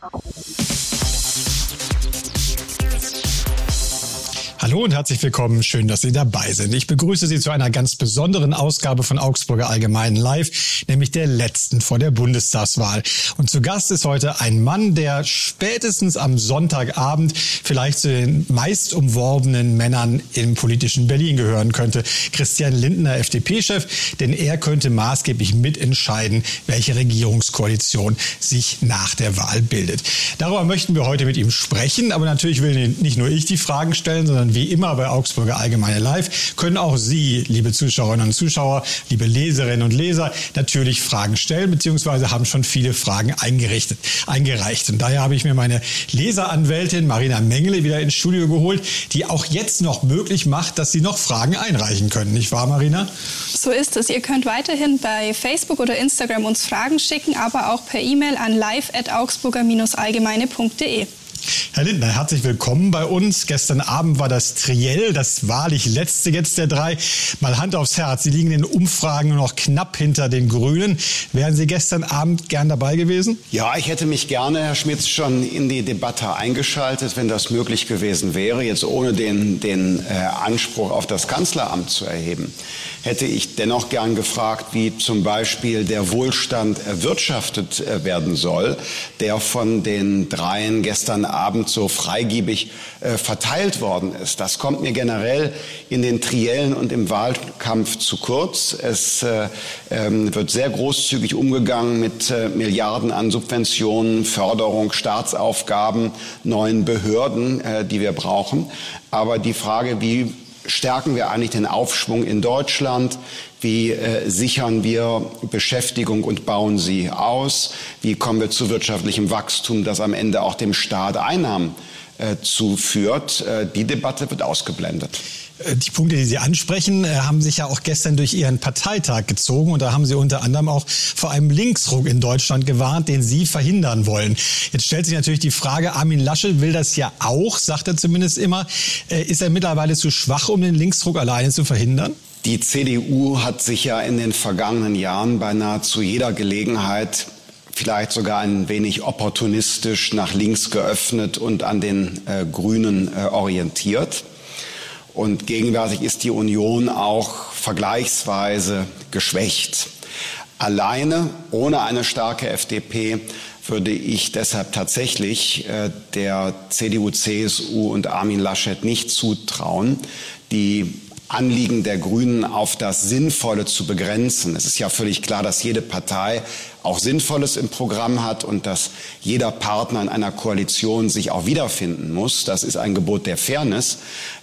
Thank you. Hallo und herzlich willkommen. Schön, dass Sie dabei sind. Ich begrüße Sie zu einer ganz besonderen Ausgabe von Augsburger Allgemeinen Live, nämlich der letzten vor der Bundestagswahl. Und zu Gast ist heute ein Mann, der spätestens am Sonntagabend vielleicht zu den meist umworbenen Männern im politischen Berlin gehören könnte. Christian Lindner, FDP-Chef, denn er könnte maßgeblich mitentscheiden, welche Regierungskoalition sich nach der Wahl bildet. Darüber möchten wir heute mit ihm sprechen, aber natürlich will nicht nur ich die Fragen stellen, sondern wie immer bei Augsburger Allgemeine Live können auch Sie, liebe Zuschauerinnen und Zuschauer, liebe Leserinnen und Leser, natürlich Fragen stellen, beziehungsweise haben schon viele Fragen eingerichtet, eingereicht. Und daher habe ich mir meine Leseranwältin Marina Mengele wieder ins Studio geholt, die auch jetzt noch möglich macht, dass Sie noch Fragen einreichen können. Nicht wahr, Marina? So ist es. Ihr könnt weiterhin bei Facebook oder Instagram uns Fragen schicken, aber auch per E-Mail an live.augsburger-allgemeine.de. Herr Lindner, herzlich willkommen bei uns. Gestern Abend war das Triell, das wahrlich letzte jetzt der drei. Mal Hand aufs Herz. Sie liegen in den Umfragen nur noch knapp hinter den Grünen. Wären Sie gestern Abend gern dabei gewesen? Ja, ich hätte mich gerne, Herr Schmitz, schon in die Debatte eingeschaltet, wenn das möglich gewesen wäre, jetzt ohne den, den äh, Anspruch auf das Kanzleramt zu erheben hätte ich dennoch gern gefragt, wie zum Beispiel der Wohlstand erwirtschaftet äh, werden soll, der von den dreien gestern Abend so freigebig äh, verteilt worden ist. Das kommt mir generell in den Triellen und im Wahlkampf zu kurz. Es äh, ähm, wird sehr großzügig umgegangen mit äh, Milliarden an Subventionen, Förderung, Staatsaufgaben, neuen Behörden, äh, die wir brauchen. Aber die Frage, wie stärken wir eigentlich den Aufschwung in Deutschland? Wie äh, sichern wir Beschäftigung und bauen sie aus? Wie kommen wir zu wirtschaftlichem Wachstum, das am Ende auch dem Staat Einnahmen äh, zuführt? Äh, die Debatte wird ausgeblendet. Äh, die Punkte, die Sie ansprechen, äh, haben sich ja auch gestern durch Ihren Parteitag gezogen. Und da haben Sie unter anderem auch vor einem Linksruck in Deutschland gewarnt, den Sie verhindern wollen. Jetzt stellt sich natürlich die Frage, Armin Laschet will das ja auch, sagt er zumindest immer. Äh, ist er mittlerweile zu schwach, um den Linksruck alleine zu verhindern? Die CDU hat sich ja in den vergangenen Jahren bei nahezu jeder Gelegenheit vielleicht sogar ein wenig opportunistisch nach links geöffnet und an den äh, Grünen äh, orientiert. Und gegenwärtig ist die Union auch vergleichsweise geschwächt. Alleine, ohne eine starke FDP, würde ich deshalb tatsächlich äh, der CDU, CSU und Armin Laschet nicht zutrauen, die Anliegen der Grünen auf das Sinnvolle zu begrenzen. Es ist ja völlig klar, dass jede Partei auch Sinnvolles im Programm hat und dass jeder Partner in einer Koalition sich auch wiederfinden muss. Das ist ein Gebot der Fairness.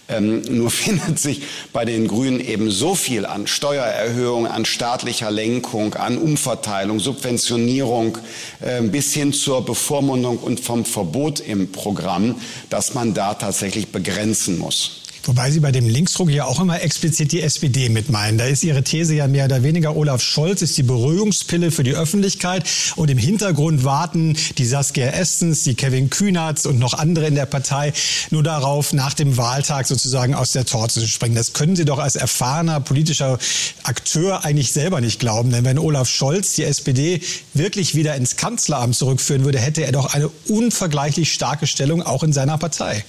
Ähm, nur findet sich bei den Grünen eben so viel an Steuererhöhung, an staatlicher Lenkung, an Umverteilung, Subventionierung äh, bis hin zur Bevormundung und vom Verbot im Programm, dass man da tatsächlich begrenzen muss. Wobei Sie bei dem Linksruck ja auch immer explizit die SPD mit meinen. Da ist Ihre These ja mehr oder weniger, Olaf Scholz ist die Beruhigungspille für die Öffentlichkeit und im Hintergrund warten die Saskia Estens, die Kevin Kühnertz und noch andere in der Partei nur darauf, nach dem Wahltag sozusagen aus der Torte zu springen. Das können Sie doch als erfahrener politischer Akteur eigentlich selber nicht glauben. Denn wenn Olaf Scholz die SPD wirklich wieder ins Kanzleramt zurückführen würde, hätte er doch eine unvergleichlich starke Stellung auch in seiner Partei.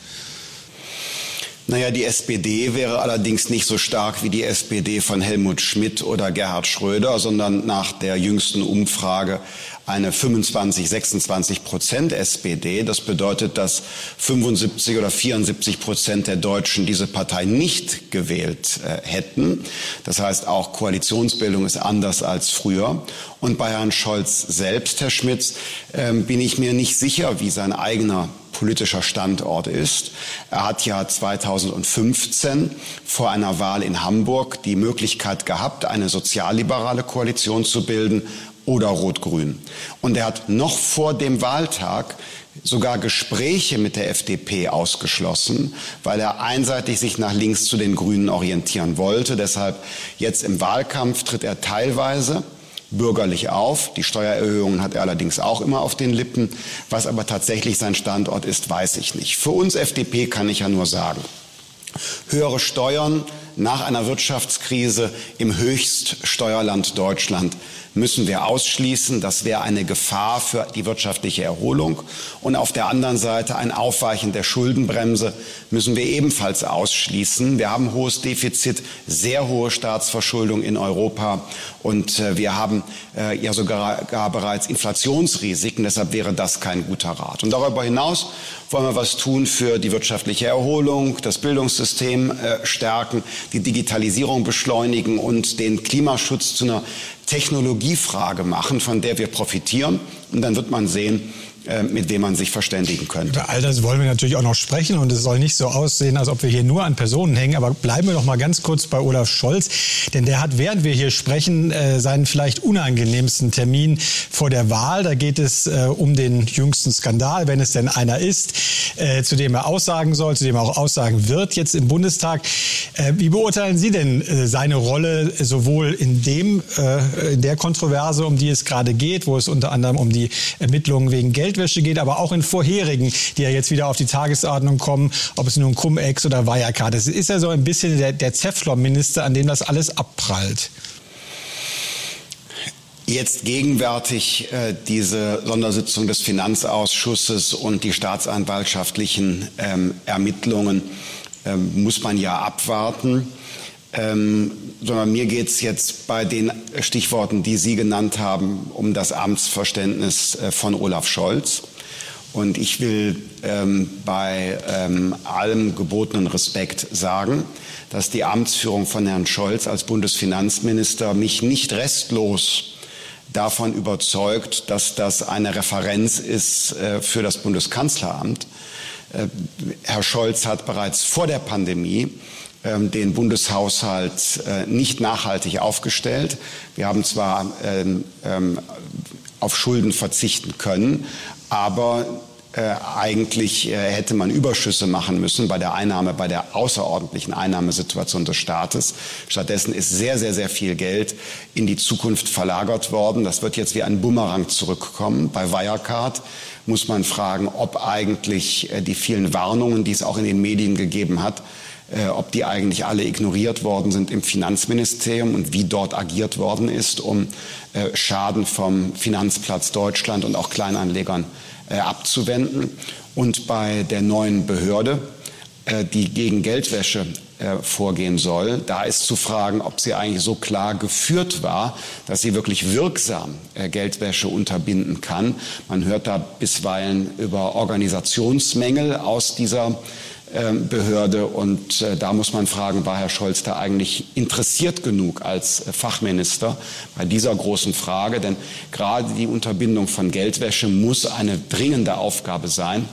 Naja, die SPD wäre allerdings nicht so stark wie die SPD von Helmut Schmidt oder Gerhard Schröder, sondern nach der jüngsten Umfrage eine 25, 26 Prozent SPD. Das bedeutet, dass 75 oder 74 Prozent der Deutschen diese Partei nicht gewählt äh, hätten. Das heißt, auch Koalitionsbildung ist anders als früher. Und bei Herrn Scholz selbst, Herr Schmitz, äh, bin ich mir nicht sicher, wie sein eigener politischer Standort ist. Er hat ja 2015 vor einer Wahl in Hamburg die Möglichkeit gehabt, eine sozialliberale Koalition zu bilden oder Rot-Grün. Und er hat noch vor dem Wahltag sogar Gespräche mit der FDP ausgeschlossen, weil er einseitig sich nach links zu den Grünen orientieren wollte. Deshalb jetzt im Wahlkampf tritt er teilweise bürgerlich auf. Die Steuererhöhungen hat er allerdings auch immer auf den Lippen. Was aber tatsächlich sein Standort ist, weiß ich nicht. Für uns FDP kann ich ja nur sagen, höhere Steuern nach einer Wirtschaftskrise im Höchststeuerland Deutschland müssen wir ausschließen. Das wäre eine Gefahr für die wirtschaftliche Erholung. Und auf der anderen Seite ein Aufweichen der Schuldenbremse müssen wir ebenfalls ausschließen. Wir haben hohes Defizit, sehr hohe Staatsverschuldung in Europa und äh, wir haben äh, ja sogar gar bereits Inflationsrisiken. Deshalb wäre das kein guter Rat. Und darüber hinaus wollen wir was tun für die wirtschaftliche Erholung, das Bildungssystem äh, stärken, die Digitalisierung beschleunigen und den Klimaschutz zu einer Technologiefrage machen, von der wir profitieren. Und dann wird man sehen, äh, mit wem man sich verständigen könnte. Über all das wollen wir natürlich auch noch sprechen und es soll nicht so aussehen, als ob wir hier nur an Personen hängen. Aber bleiben wir doch mal ganz kurz bei Olaf Scholz, denn der hat, während wir hier sprechen, äh, seinen vielleicht unangenehmsten Termin vor der Wahl. Da geht es äh, um den jüngsten Skandal, wenn es denn einer ist, zu dem er aussagen soll, zu dem er auch aussagen wird jetzt im Bundestag. Wie beurteilen Sie denn seine Rolle sowohl in dem, in der Kontroverse, um die es gerade geht, wo es unter anderem um die Ermittlungen wegen Geld Geldwäsche geht, aber auch in vorherigen, die ja jetzt wieder auf die Tagesordnung kommen, ob es nun Cum-Ex oder Wirecard ist. Ist ja so ein bisschen der, der Zeflon-Minister, an dem das alles abprallt. Jetzt gegenwärtig äh, diese Sondersitzung des Finanzausschusses und die staatsanwaltschaftlichen ähm, Ermittlungen ähm, muss man ja abwarten. Ähm, sondern mir geht es jetzt bei den Stichworten, die Sie genannt haben, um das Amtsverständnis äh, von Olaf Scholz. Und ich will ähm, bei ähm, allem gebotenen Respekt sagen, dass die Amtsführung von Herrn Scholz als Bundesfinanzminister mich nicht restlos davon überzeugt, dass das eine Referenz ist äh, für das Bundeskanzleramt. Äh, Herr Scholz hat bereits vor der Pandemie den Bundeshaushalt äh, nicht nachhaltig aufgestellt. Wir haben zwar ähm, ähm, auf Schulden verzichten können, aber äh, eigentlich äh, hätte man Überschüsse machen müssen bei der Einnahme, bei der außerordentlichen Einnahmesituation des Staates. Stattdessen ist sehr, sehr, sehr viel Geld in die Zukunft verlagert worden. Das wird jetzt wie ein Bumerang zurückkommen. Bei Wirecard muss man fragen, ob eigentlich die vielen Warnungen, die es auch in den Medien gegeben hat, äh, ob die eigentlich alle ignoriert worden sind im Finanzministerium und wie dort agiert worden ist, um äh, Schaden vom Finanzplatz Deutschland und auch Kleinanlegern äh, abzuwenden. Und bei der neuen Behörde, die gegen Geldwäsche vorgehen soll. Da ist zu fragen, ob sie eigentlich so klar geführt war, dass sie wirklich wirksam Geldwäsche unterbinden kann. Man hört da bisweilen über Organisationsmängel aus dieser Behörde. Und äh, da muss man fragen, war Herr Scholz da eigentlich interessiert genug als äh, Fachminister bei dieser großen Frage? Denn gerade die Unterbindung von Geldwäsche muss eine dringende Aufgabe sein.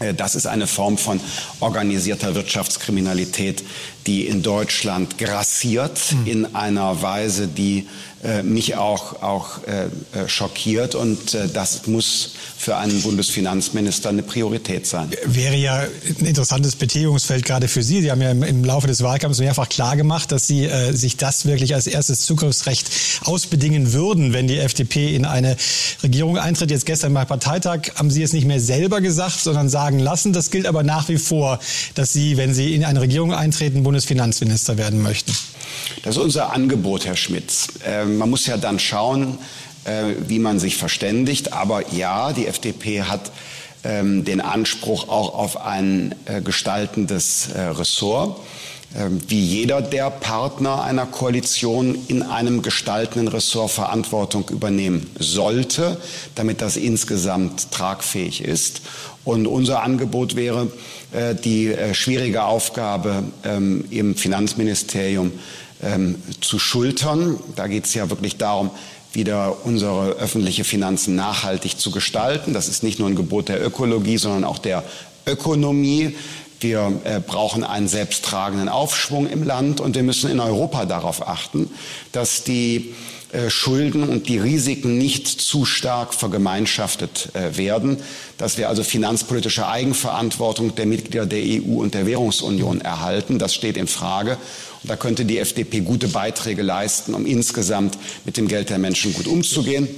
Äh, das ist eine Form von organisierter Wirtschaftskriminalität, die in Deutschland grassiert mhm. in einer Weise, die äh, mich auch, auch äh, äh, schockiert. Und äh, das muss für einen Bundesfinanzminister eine Priorität sein. Wäre ja ein interessantes Betätigungsfeld gerade für Sie. Sie haben ja im, im Laufe des Wahlkampfs mehrfach klargemacht, dass Sie äh, sich das wirklich als erstes Zugriffsrecht ausbedingen würden, wenn die FDP in eine Regierung eintritt. Jetzt gestern beim Parteitag haben Sie es nicht mehr selber gesagt, sondern sagen lassen. Das gilt aber nach wie vor, dass Sie, wenn Sie in eine Regierung eintreten, Bundesfinanzminister werden möchten. Das ist unser Angebot, Herr Schmitz. Ähm, man muss ja dann schauen, äh, wie man sich verständigt. Aber ja, die FDP hat ähm, den Anspruch auch auf ein äh, gestaltendes äh, Ressort. Ähm, wie jeder der Partner einer Koalition in einem gestaltenden Ressort Verantwortung übernehmen sollte, damit das insgesamt tragfähig ist. Und unser Angebot wäre, die schwierige Aufgabe im Finanzministerium ähm, zu schultern. Da geht es ja wirklich darum, wieder unsere öffentliche Finanzen nachhaltig zu gestalten. Das ist nicht nur ein Gebot der Ökologie, sondern auch der Ökonomie. Wir äh, brauchen einen selbsttragenden Aufschwung im Land und wir müssen in Europa darauf achten, dass die äh, Schulden und die Risiken nicht zu stark vergemeinschaftet äh, werden, dass wir also finanzpolitische Eigenverantwortung der Mitglieder der EU und der Währungsunion erhalten. Das steht in Frage. Und da könnte die FDP gute Beiträge leisten, um insgesamt mit dem Geld der Menschen gut umzugehen.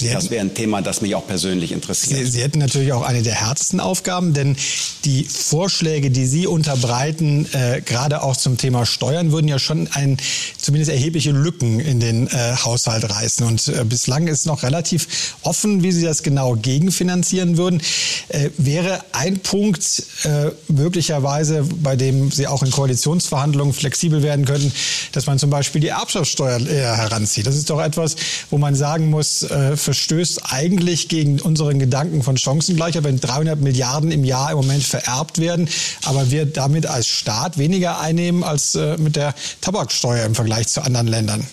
Das wäre ein Thema, das mich auch persönlich interessiert. Sie, Sie, hätten natürlich auch eine der härtesten Aufgaben, denn die Vorschläge, die Sie unterbreiten, äh, gerade auch zum Thema Steuern, würden ja schon ein, zumindest erhebliche Lücken in den äh, Haushalt reißen. Und äh, bislang ist noch relativ offen, wie Sie das genau gegenfinanzieren würden. Äh, wäre ein Punkt äh, möglicherweise, bei dem Sie auch in Koalitionsverhandlungen flexibel werden könnten, dass man zum Beispiel die Erbschaftssteuer heranzieht. Das ist doch etwas, wo man sagen muss, äh, verstößt eigentlich gegen unseren Gedanken von Chancengleichheit, wenn 300 Milliarden im Jahr im Moment vererbt werden, aber wir damit als Staat weniger einnehmen als äh, mit der Tabaksteuer im Vergleich zu anderen Ländern.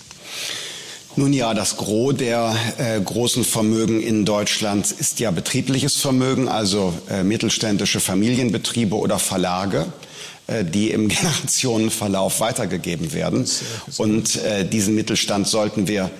Nun ja, das Gros der äh, großen Vermögen in Deutschland ist ja betriebliches Vermögen, also äh, mittelständische Familienbetriebe oder Verlage äh, die im Generationenverlauf weitergegeben werden. Und äh, diesen Mittelstand sollten wir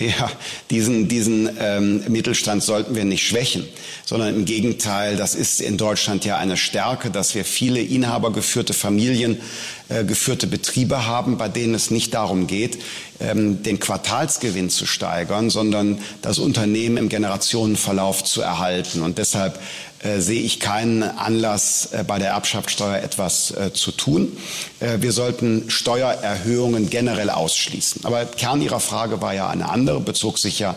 ja, diesen, diesen ähm, Mittelstand sollten wir nicht schwächen, sondern im Gegenteil, das ist in Deutschland ja eine Stärke, dass wir viele inhabergeführte Familien, äh, geführte Betriebe haben, bei denen es nicht darum geht, ähm, den Quartalsgewinn zu steigern, sondern das Unternehmen im Generationenverlauf zu erhalten. Und deshalb äh, sehe ich keinen Anlass, äh, bei der Erbschaftssteuer etwas äh, zu tun. Wir sollten Steuererhöhungen generell ausschließen. Aber Kern Ihrer Frage war ja eine andere, bezog sich ja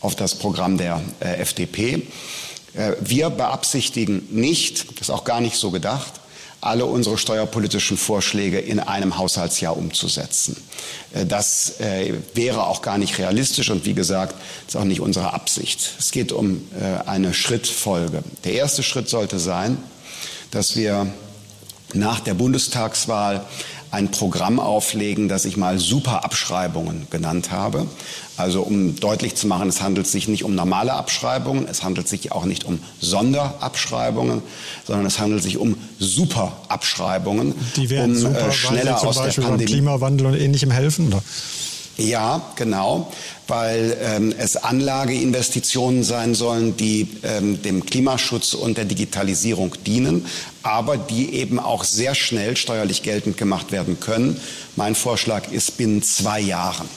auf das Programm der FDP. Wir beabsichtigen nicht, das ist auch gar nicht so gedacht, alle unsere steuerpolitischen Vorschläge in einem Haushaltsjahr umzusetzen. Äh, das äh, wäre auch gar nicht realistisch und wie gesagt, ist auch nicht unsere Absicht. Es geht um äh, eine Schrittfolge. Der erste Schritt sollte sein, dass wir nach der Bundestagswahl ein Programm auflegen, das ich mal Superabschreibungen genannt habe. Also um deutlich zu machen, es handelt sich nicht um normale Abschreibungen, es handelt sich auch nicht um Sonderabschreibungen, sondern es handelt sich um Superabschreibungen, Die werden um super, äh, schneller aus Beispiel der Pandemie. Klimawandel und Ähnlichem helfen? Oder? Ja, genau, weil ähm, es Anlageinvestitionen sein sollen, die ähm, dem Klimaschutz und der Digitalisierung dienen, aber die eben auch sehr schnell steuerlich geltend gemacht werden können. Mein Vorschlag ist binnen zwei Jahren.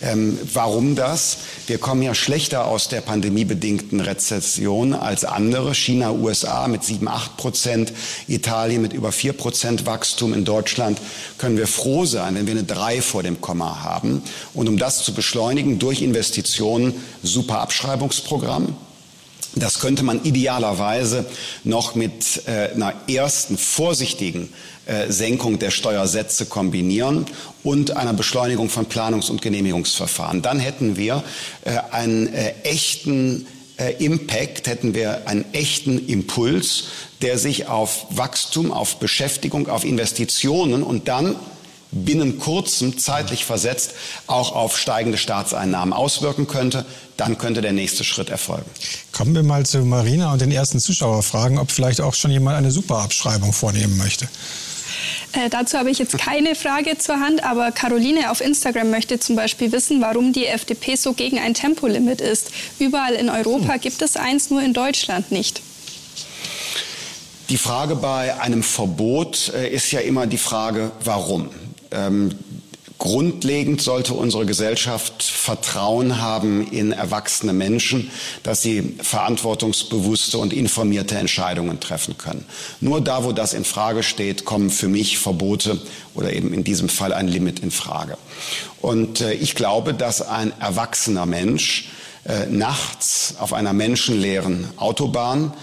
Ähm, warum das? Wir kommen ja schlechter aus der pandemiebedingten Rezession als andere. China, USA mit 7, 8 Prozent, Italien mit über 4 Prozent Wachstum. In Deutschland können wir froh sein, wenn wir eine 3 vor dem Komma haben. Und um das zu beschleunigen durch Investitionen, super Abschreibungsprogramm. Das könnte man idealerweise noch mit äh, einer ersten vorsichtigen äh, Senkung der Steuersätze kombinieren und einer Beschleunigung von Planungs- und Genehmigungsverfahren. Dann hätten wir äh, einen äh, echten äh, Impact, hätten wir einen echten Impuls, der sich auf Wachstum, auf Beschäftigung, auf Investitionen und dann binnen kurzem, zeitlich versetzt, auch auf steigende Staatseinnahmen auswirken könnte, dann könnte der nächste Schritt erfolgen. Kommen wir mal zu Marina und den ersten Zuschauerfragen, ob vielleicht auch schon jemand eine Superabschreibung vornehmen möchte. Äh, dazu habe ich jetzt keine Frage zur Hand, aber Caroline auf Instagram möchte zum Beispiel wissen, warum die FDP so gegen ein Tempolimit ist. Überall in Europa Hm. gibt es eins, nur in Deutschland nicht. Die Frage bei einem Verbot äh, ist ja immer die Frage, warum. Ähm, grundlegend sollte unsere Gesellschaft Vertrauen haben in erwachsene Menschen, dass sie verantwortungsbewusste und informierte Entscheidungen treffen können. Nur da, wo das in Frage steht, kommen für mich Verbote oder eben in diesem Fall ein Limit in Frage. Und äh, ich glaube, dass ein erwachsener Mensch äh, nachts auf einer menschenleeren Autobahn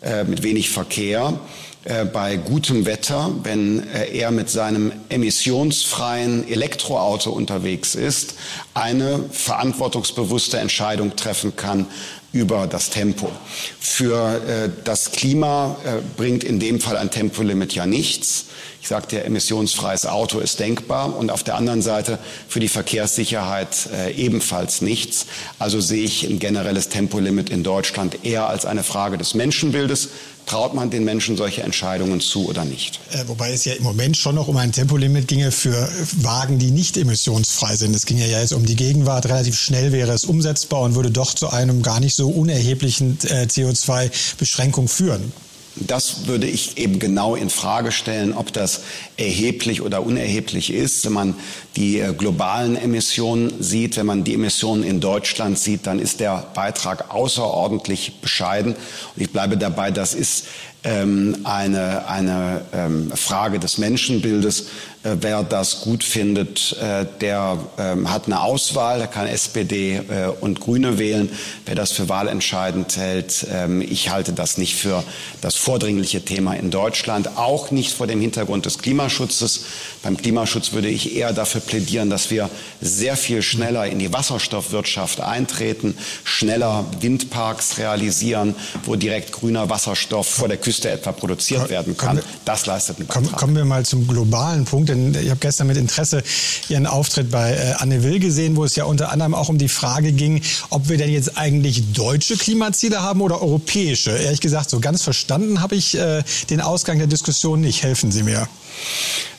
äh, mit wenig Verkehr, äh, bei gutem Wetter, wenn äh, er mit seinem emissionsfreien Elektroauto unterwegs ist, eine verantwortungsbewusste Entscheidung treffen kann über das Tempo. Für äh, das Klima bringt in dem Fall ein Tempolimit ja nichts. Ich sagte ja, emissionsfreies Auto ist denkbar und auf der anderen Seite für die Verkehrssicherheit ebenfalls nichts. Also sehe ich ein generelles Tempolimit in Deutschland eher als eine Frage des Menschenbildes. Traut man den Menschen solche Entscheidungen zu oder nicht? Äh, wobei es ja im Moment schon noch um ein Tempolimit ginge für Wagen, die nicht emissionsfrei sind. Es ging ja jetzt um die Gegenwart. Relativ schnell wäre es umsetzbar und würde doch zu einem gar nicht so unerheblichen äh, CO2-Beschränkung führen. Das würde ich eben genau in Frage stellen, ob das erheblich oder unerheblich ist. Man die äh, globalen Emissionen sieht, wenn man die Emissionen in Deutschland sieht, dann ist der Beitrag außerordentlich bescheiden. Und ich bleibe dabei, das ist ähm, eine, eine ähm, Frage des Menschenbildes. Äh, wer das gut findet, äh, der ähm, hat eine Auswahl, der kann SPD äh, und Grüne wählen. Wer das für wahlentscheidend hält, ähm, ich halte das nicht für das vordringliche Thema in Deutschland, auch nicht vor dem Hintergrund des Klimaschutzes. Beim Klimaschutz würde ich eher dafür plädieren, dass wir sehr viel schneller in die Wasserstoffwirtschaft eintreten, schneller Windparks realisieren, wo direkt grüner Wasserstoff vor der Küste etwa produziert werden kann. Das leistet einen Beitrag. Kommen wir mal zum globalen Punkt. Denn ich habe gestern mit Interesse Ihren Auftritt bei äh, Anne Will gesehen, wo es ja unter anderem auch um die Frage ging, ob wir denn jetzt eigentlich deutsche Klimaziele haben oder europäische. Ehrlich gesagt, so ganz verstanden habe ich äh, den Ausgang der Diskussion nicht. Helfen Sie mir.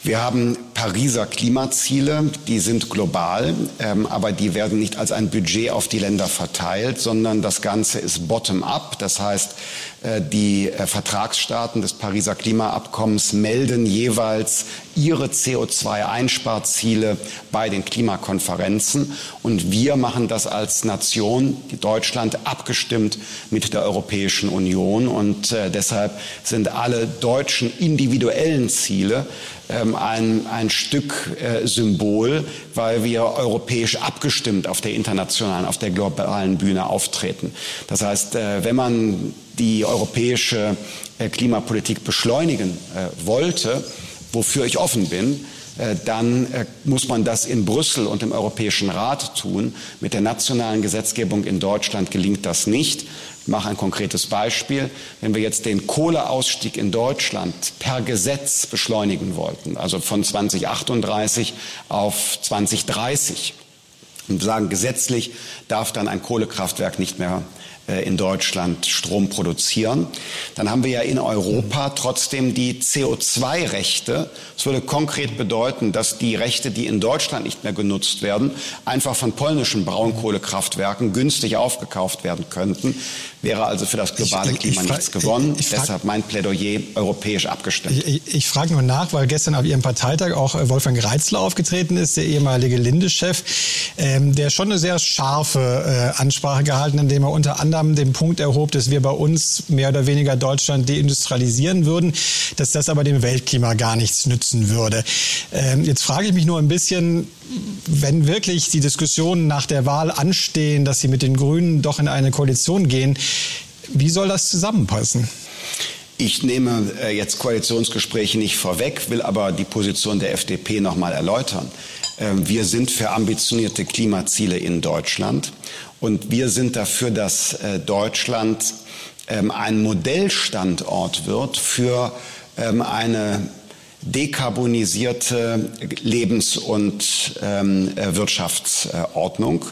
Wir haben Pariser Klimaziele, die sind global, ähm, aber die werden nicht als ein Budget auf die Länder verteilt, sondern das Ganze ist bottom-up. Das heißt, die äh, Vertragsstaaten des Pariser Klimaabkommens melden jeweils ihre CO2-Einsparziele bei den Klimakonferenzen. Und wir machen das als Nation, Deutschland, abgestimmt mit der Europäischen Union. Und äh, deshalb sind alle deutschen individuellen Ziele ähm, ein, ein Stück äh, Symbol, weil wir europäisch abgestimmt auf der internationalen, auf der globalen Bühne auftreten. Das heißt, äh, wenn man die europäische äh, Klimapolitik beschleunigen äh, wollte, wofür ich offen bin, äh, dann äh, muss man das in Brüssel und im Europäischen Rat tun. Mit der nationalen Gesetzgebung in Deutschland gelingt das nicht. Ich mache ein konkretes Beispiel. Wenn wir jetzt den Kohleausstieg in Deutschland per Gesetz beschleunigen wollten, also von 2038 auf 2030, und sagen, gesetzlich darf dann ein Kohlekraftwerk nicht mehr in Deutschland Strom produzieren. Dann haben wir ja in Europa trotzdem die CO2-Rechte. Das würde konkret bedeuten, dass die Rechte, die in Deutschland nicht mehr genutzt werden, einfach von polnischen Braunkohlekraftwerken günstig aufgekauft werden könnten. Wäre also für das globale ich, Klima ich, ich nichts gewonnen. Ich, Deshalb mein Plädoyer europäisch abgestimmt. Ich, frage nur nach, weil gestern auf Ihrem Parteitag auch äh, Wolfgang Reitzler aufgetreten ist, der ehemalige Linde-Chef, ähm, der schon eine sehr scharfe äh, Ansprache gehalten, indem er unter anderem anderem den Punkt erhob, dass wir bei uns mehr oder weniger Deutschland deindustrialisieren würden, dass das aber dem Weltklima gar nichts nützen würde. Ähm, jetzt frage ich mich nur ein bisschen, wenn wirklich die Diskussionen nach der Wahl anstehen, dass Sie mit den Grünen doch in eine Koalition gehen, wie soll das zusammenpassen? Ich nehme äh, jetzt Koalitionsgespräche nicht vorweg, will aber die Position der FDP noch mal erläutern. Ähm, wir sind für ambitionierte Klimaziele in Deutschland. Und wir sind dafür, dass äh, Deutschland ähm, ein Modellstandort wird für ähm, eine dekarbonisierte Lebens- und ähm, äh, Wirtschaftsordnung,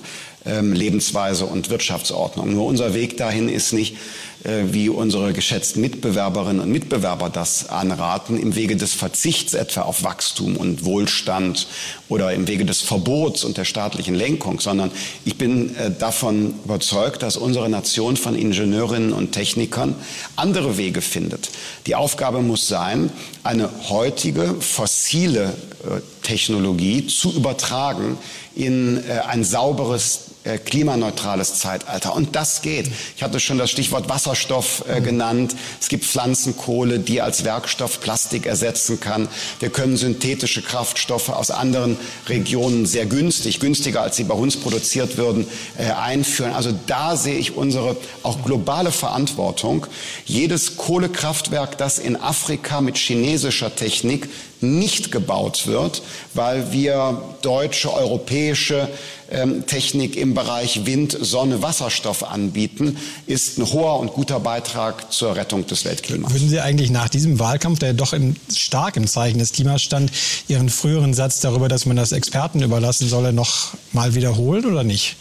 Lebensweise und Wirtschaftsordnung. Nur unser Weg dahin ist nicht, wie unsere geschätzten Mitbewerberinnen und Mitbewerber das anraten, im Wege des Verzichts etwa auf Wachstum und Wohlstand oder im Wege des Verbots und der staatlichen Lenkung, sondern ich bin äh, davon überzeugt, dass unsere Nation von Ingenieurinnen und Technikern andere Wege findet. Die Aufgabe muss sein, eine heutige fossile äh, Technologie zu übertragen in ein sauberes äh, klimaneutrales Zeitalter. Und das geht. Ich hatte schon das Stichwort Wasserstoff äh, genannt. Es gibt Pflanzenkohle, die als Werkstoff Plastik ersetzen kann. Wir können synthetische Kraftstoffe aus anderen Regionen sehr günstig, günstiger als sie bei uns produziert würden, äh, einführen. Also da sehe ich unsere auch globale Verantwortung. Jedes Kohlekraftwerk, das in Afrika mit chinesischer Technik nicht gebaut wird, weil wir deutsche, europäische ähm, Technik im Bereich Wind, Sonne, Wasserstoff anbieten, ist ein hoher und guter Beitrag zur Rettung des Weltklimas. Würden Sie eigentlich nach diesem Wahlkampf, der doch im, stark im Zeichen des Klimas stand, Ihren früheren Satz darüber, dass man das Experten überlassen solle, noch mal wiederholen oder nicht?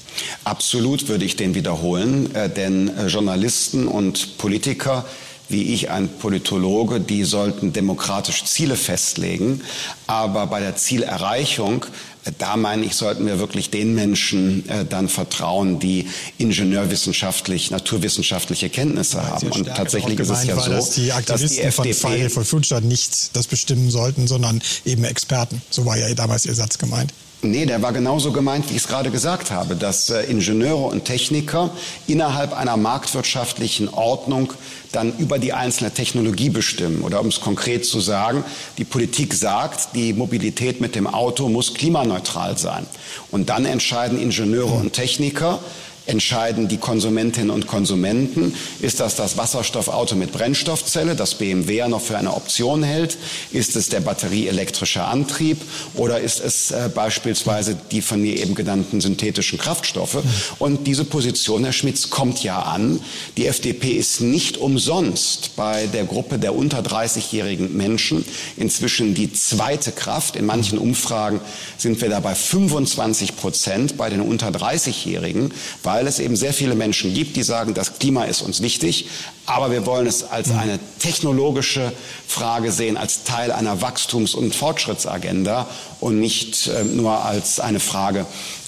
Absolut würde ich den wiederholen, äh, denn äh, Journalisten und Politiker wie ich ein Politologe, die sollten demokratisch Ziele festlegen, aber bei der Zielerreichung Da meine ich, sollten wir wirklich den Menschen äh, dann vertrauen, die ingenieurwissenschaftlich, naturwissenschaftliche Kenntnisse haben. Und tatsächlich ist es ja war, so, dass die Aktivisten dass die FDP von Friday for Future nicht das bestimmen sollten, sondern eben Experten. So war ja damals Ihr Satz gemeint. Nee, der war genauso gemeint, wie ich es gerade gesagt habe, dass äh, Ingenieure und Techniker innerhalb einer marktwirtschaftlichen Ordnung dann über die einzelne Technologie bestimmen. Oder um es konkret zu sagen, die Politik sagt, die Mobilität mit dem Auto muss klimaneutral sein. Und dann entscheiden Ingenieure und Techniker, entscheiden die Konsumentinnen und Konsumenten. Ist das das Wasserstoffauto mit Brennstoffzelle, das BMW ja noch für eine Option hält? Ist es der batterieelektrische Antrieb oder ist es äh, beispielsweise die von mir eben genannten synthetischen Kraftstoffe? Und diese Position, Herr Schmitz, kommt ja an. Die FDP ist nicht umsonst bei der Gruppe der unter 30-jährigen Menschen inzwischen die zweite Kraft. In manchen Umfragen sind wir da bei 25 Prozent bei den unter 30-Jährigen, weil es eben sehr viele Menschen gibt, die sagen, das Klima ist uns wichtig, aber wir wollen es als mhm. eine technologische Frage sehen, als Teil einer Wachstums- und Fortschrittsagenda und nicht äh, nur als eine Frage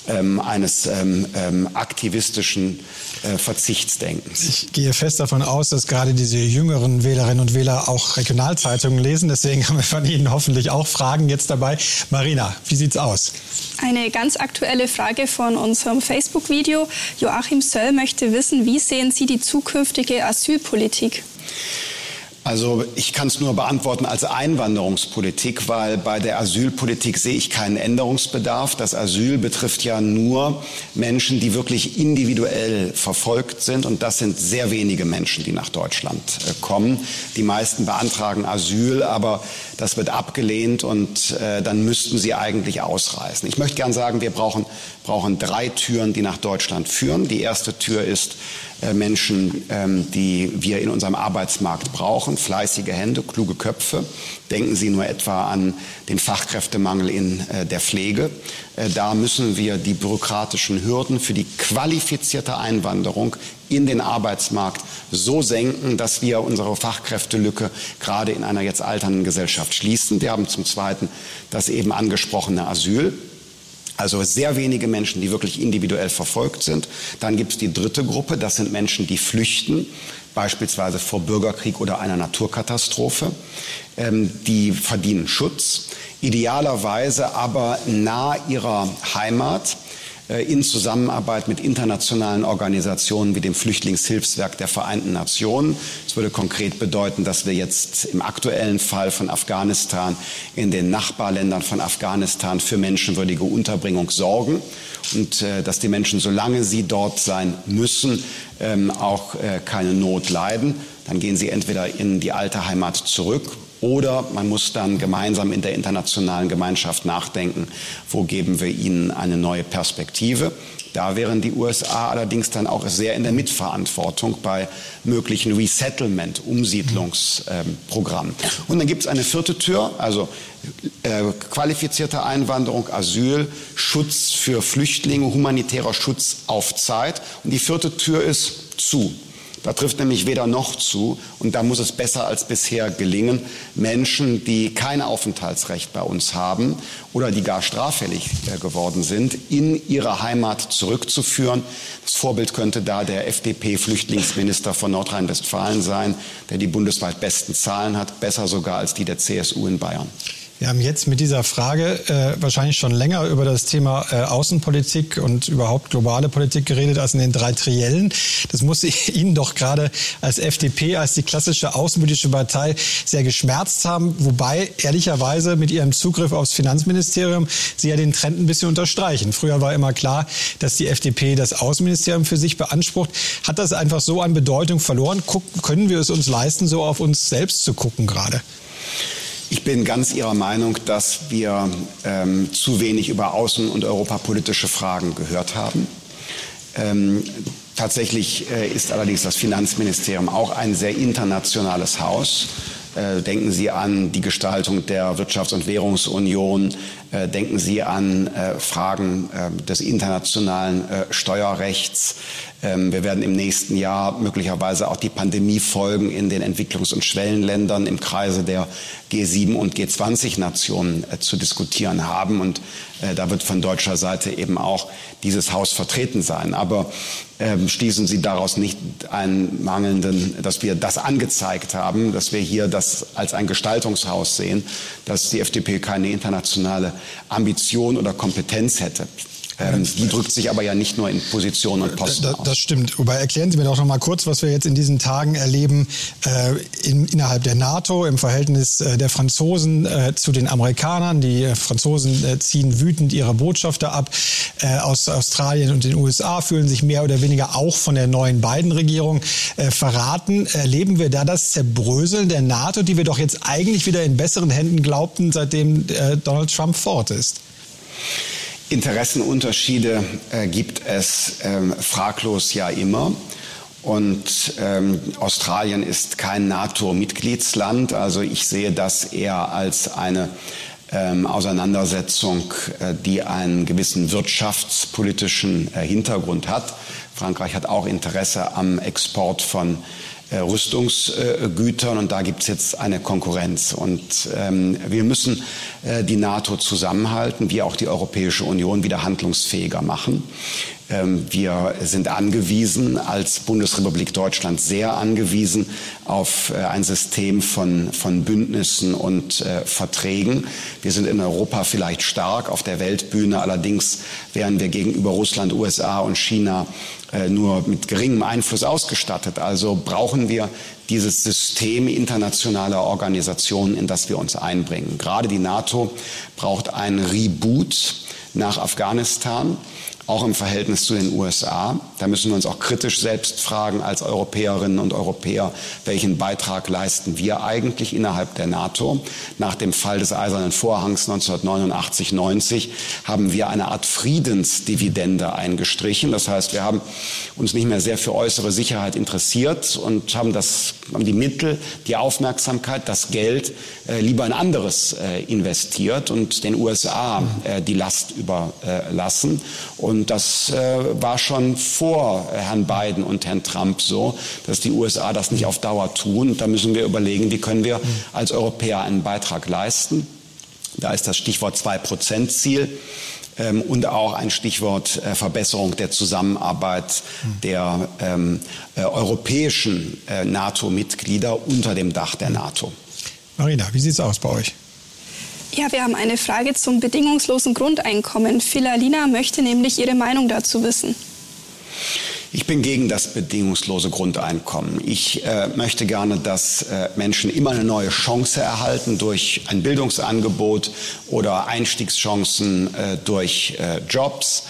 ähm, eines ähm, ähm, aktivistischen äh, Verzichtsdenkens. Ich gehe fest davon aus, dass gerade diese jüngeren Wählerinnen und Wähler auch Regionalzeitungen lesen. Deswegen haben wir von Ihnen hoffentlich auch Fragen jetzt dabei. Marina, wie sieht's aus? Eine ganz aktuelle Frage von unserem Facebook-Video. Joachim Söll möchte wissen, wie sehen Sie die zukünftige Asylpolitik? Also ich kann es nur beantworten als Einwanderungspolitik, weil bei der Asylpolitik sehe ich keinen Änderungsbedarf. Das Asyl betrifft ja nur Menschen, die wirklich individuell verfolgt sind. Und das sind sehr wenige Menschen, die nach Deutschland äh, kommen. Die meisten beantragen Asyl, aber das wird abgelehnt und äh, dann müssten sie eigentlich ausreisen. Ich möchte gern sagen, wir brauchen, brauchen drei Türen, die nach Deutschland führen. Die erste Tür ist Menschen, ähm, die wir in unserem Arbeitsmarkt brauchen, fleißige Hände, kluge Köpfe. Denken Sie nur etwa an den Fachkräftemangel in äh, der Pflege. Äh, da müssen wir die bürokratischen Hürden für die qualifizierte Einwanderung in den Arbeitsmarkt so senken, dass wir unsere Fachkräftelücke gerade in einer jetzt alternden Gesellschaft schließen. Wir haben zum Zweiten das eben angesprochene Asyl. Also sehr wenige Menschen, die wirklich individuell verfolgt sind. Dann gibt es die dritte Gruppe, das sind Menschen, die flüchten, beispielsweise vor Bürgerkrieg oder einer Naturkatastrophe. Ähm, die verdienen Schutz, idealerweise aber nahe ihrer Heimat in Zusammenarbeit mit internationalen Organisationen wie dem Flüchtlingshilfswerk der Vereinten Nationen. Das würde konkret bedeuten, dass wir jetzt im aktuellen Fall von Afghanistan in den Nachbarländern von Afghanistan für menschenwürdige Unterbringung sorgen und äh, dass die Menschen, solange sie dort sein müssen, ähm, auch äh, keine Not leiden. Dann gehen sie entweder in die alte Heimat zurück oder man muss dann gemeinsam in der internationalen Gemeinschaft nachdenken, wo geben wir ihnen eine neue Perspektive. Da wären die USA allerdings dann auch sehr in der Mitverantwortung bei möglichen Resettlement, Umsiedlungsprogrammen. Und dann gibt es eine vierte Tür, also äh, qualifizierte Einwanderung, Asyl, Schutz für Flüchtlinge, humanitärer Schutz auf Zeit. Und die vierte Tür ist zu. Da trifft nämlich weder noch zu. Und da muss es besser als bisher gelingen, Menschen, die kein Aufenthaltsrecht bei uns haben oder die gar straffällig äh, geworden sind, in ihre Heimat zurückzuführen. Das Vorbild könnte da der FDP-Flüchtlingsminister von Nordrhein-Westfalen sein, der die bundesweit besten Zahlen hat, besser sogar als die der CSU in Bayern. Wir haben jetzt mit dieser Frage äh, wahrscheinlich schon länger über das Thema äh, Außenpolitik und überhaupt globale Politik geredet als in den drei Triellen. Das muss Ihnen doch gerade als FDP, als die klassische außenpolitische Partei sehr geschmerzt haben. Wobei ehrlicherweise mit Ihrem Zugriff aufs Finanzministerium Sie ja den Trend ein bisschen unterstreichen. Früher war immer klar, dass die FDP das Außenministerium für sich beansprucht. Hat das einfach so an Bedeutung verloren? Gucken, können wir es uns leisten, so auf uns selbst zu gucken gerade? Ich bin ganz Ihrer Meinung, dass wir ähm, zu wenig über außen- und europapolitische Fragen gehört haben. Ähm, tatsächlich äh, ist allerdings das Finanzministerium auch ein sehr internationales Haus. Äh, denken Sie an die Gestaltung der Wirtschafts- und Währungsunion, Äh, denken Sie an äh, Fragen äh, des internationalen Steuerrechts. Ähm, wir werden im nächsten Jahr möglicherweise auch die Pandemiefolgen in den Entwicklungs- und Schwellenländern im Kreise der G7 und G20-Nationen zu diskutieren haben. Und da wird von deutscher Seite eben auch dieses Haus vertreten sein. Aber ähm, schließen Sie daraus nicht einen mangelnden, dass wir das angezeigt haben, dass wir hier das als ein Gestaltungshaus sehen, dass die FDP keine internationale Ambition oder Kompetenz hätte. Ähm, die drückt sich aber ja nicht nur in Position und Posten das, das stimmt. Wobei erklären Sie mir doch noch mal kurz, was wir jetzt in diesen Tagen erleben äh, in, innerhalb der NATO im Verhältnis äh, der Franzosen äh, zu den Amerikanern. Die äh, Franzosen äh, ziehen wütend ihre Botschafter ab. Äh, aus Australien und den USA fühlen sich mehr oder weniger auch von der neuen Biden-Regierung verraten. Erleben wir da das Zerbröseln der NATO, die wir doch jetzt eigentlich wieder in besseren Händen glaubten, seitdem Donald Trump fort ist? Interessenunterschiede äh, gibt es ähm, fraglos ja immer. Und ähm, Australien ist kein NATO-Mitgliedsland. Also ich sehe das eher als eine ähm, Auseinandersetzung, äh, die einen gewissen wirtschaftspolitischen äh, Hintergrund hat. Frankreich hat auch Interesse am Export von Rüstungsgütern und da gibt es jetzt eine Konkurrenz. Und ähm, wir müssen äh, die NATO zusammenhalten, wie auch die Europäische Union wieder handlungsfähiger machen. Ähm, wir sind angewiesen, als Bundesrepublik Deutschland sehr angewiesen auf äh, ein System von, von Bündnissen und äh, Verträgen. Wir sind in Europa vielleicht stark auf der Weltbühne, allerdings wären wir gegenüber Russland, USA und China äh, nur mit geringem Einfluss ausgestattet. Also brauchen wir dieses System internationaler Organisationen, in das wir uns einbringen. Gerade die NATO braucht ein Reboot nach Afghanistan auch im Verhältnis zu den USA. Da müssen wir uns auch kritisch selbst fragen als Europäerinnen und Europäer, welchen Beitrag leisten wir eigentlich innerhalb der NATO. Nach dem Fall des Eisernen Vorhangs 1989-90 haben wir eine Art Friedensdividende eingestrichen. Das heißt, wir haben uns nicht mehr sehr für äußere Sicherheit interessiert und haben, das, haben die Mittel, die Aufmerksamkeit, das Geld äh, lieber in anderes äh, investiert und den USA äh, die Last überlassen. Und und das äh, war schon vor Herrn Biden und Herrn Trump so, dass die USA das nicht auf Dauer tun. Da müssen wir überlegen, wie können wir als Europäer einen Beitrag leisten. Da ist das Stichwort Zwei-Prozent-Ziel ähm, und auch ein Stichwort äh, Verbesserung der Zusammenarbeit der ähm, äh, europäischen äh, NATO-Mitglieder unter dem Dach der NATO. Marina, wie sieht es aus bei euch? Ja, wir haben eine Frage zum bedingungslosen Grundeinkommen. Philalina möchte nämlich Ihre Meinung dazu wissen. Ich bin gegen das bedingungslose Grundeinkommen. Ich äh, möchte gerne, dass äh, Menschen immer eine neue Chance erhalten durch ein Bildungsangebot oder Einstiegschancen äh, durch äh, Jobs.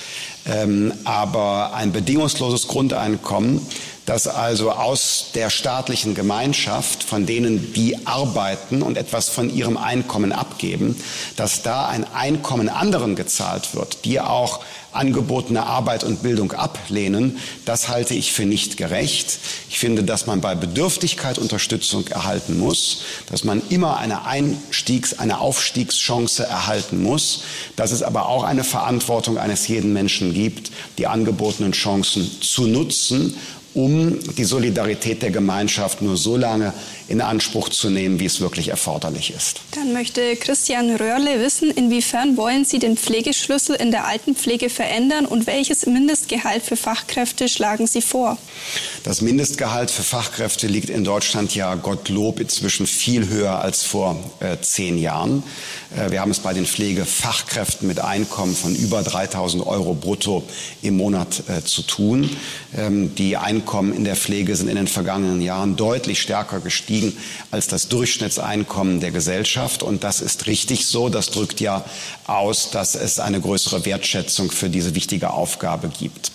Ähm, aber ein bedingungsloses Grundeinkommen dass also aus der staatlichen Gemeinschaft, von denen die arbeiten und etwas von ihrem Einkommen abgeben, dass da ein Einkommen anderen gezahlt wird, die auch angebotene Arbeit und Bildung ablehnen, das halte ich für nicht gerecht. Ich finde, dass man bei Bedürftigkeit Unterstützung erhalten muss, dass man immer eine Einstiegs-, eine Aufstiegschance erhalten muss, dass es aber auch eine Verantwortung eines jeden Menschen gibt, die angebotenen Chancen zu nutzen um die Solidarität der Gemeinschaft nur so lange in Anspruch zu nehmen, wie es wirklich erforderlich ist. Dann möchte Christian Röhrle wissen, inwiefern wollen Sie den Pflegeschlüssel in der Altenpflege verändern und welches Mindestgehalt für Fachkräfte schlagen Sie vor? Das Mindestgehalt für Fachkräfte liegt in Deutschland ja Gottlob inzwischen viel höher als vor äh, zehn Jahren. Äh, wir haben es bei den Pflegefachkräften mit Einkommen von über 3000 Euro brutto im Monat äh, zu tun. Ähm, die Einkommen in der Pflege sind in den vergangenen Jahren deutlich stärker gestiegen gestiegen als das Durchschnittseinkommen der Gesellschaft. Und das ist richtig so. Das drückt ja aus, dass es eine größere Wertschätzung für diese wichtige Aufgabe gibt.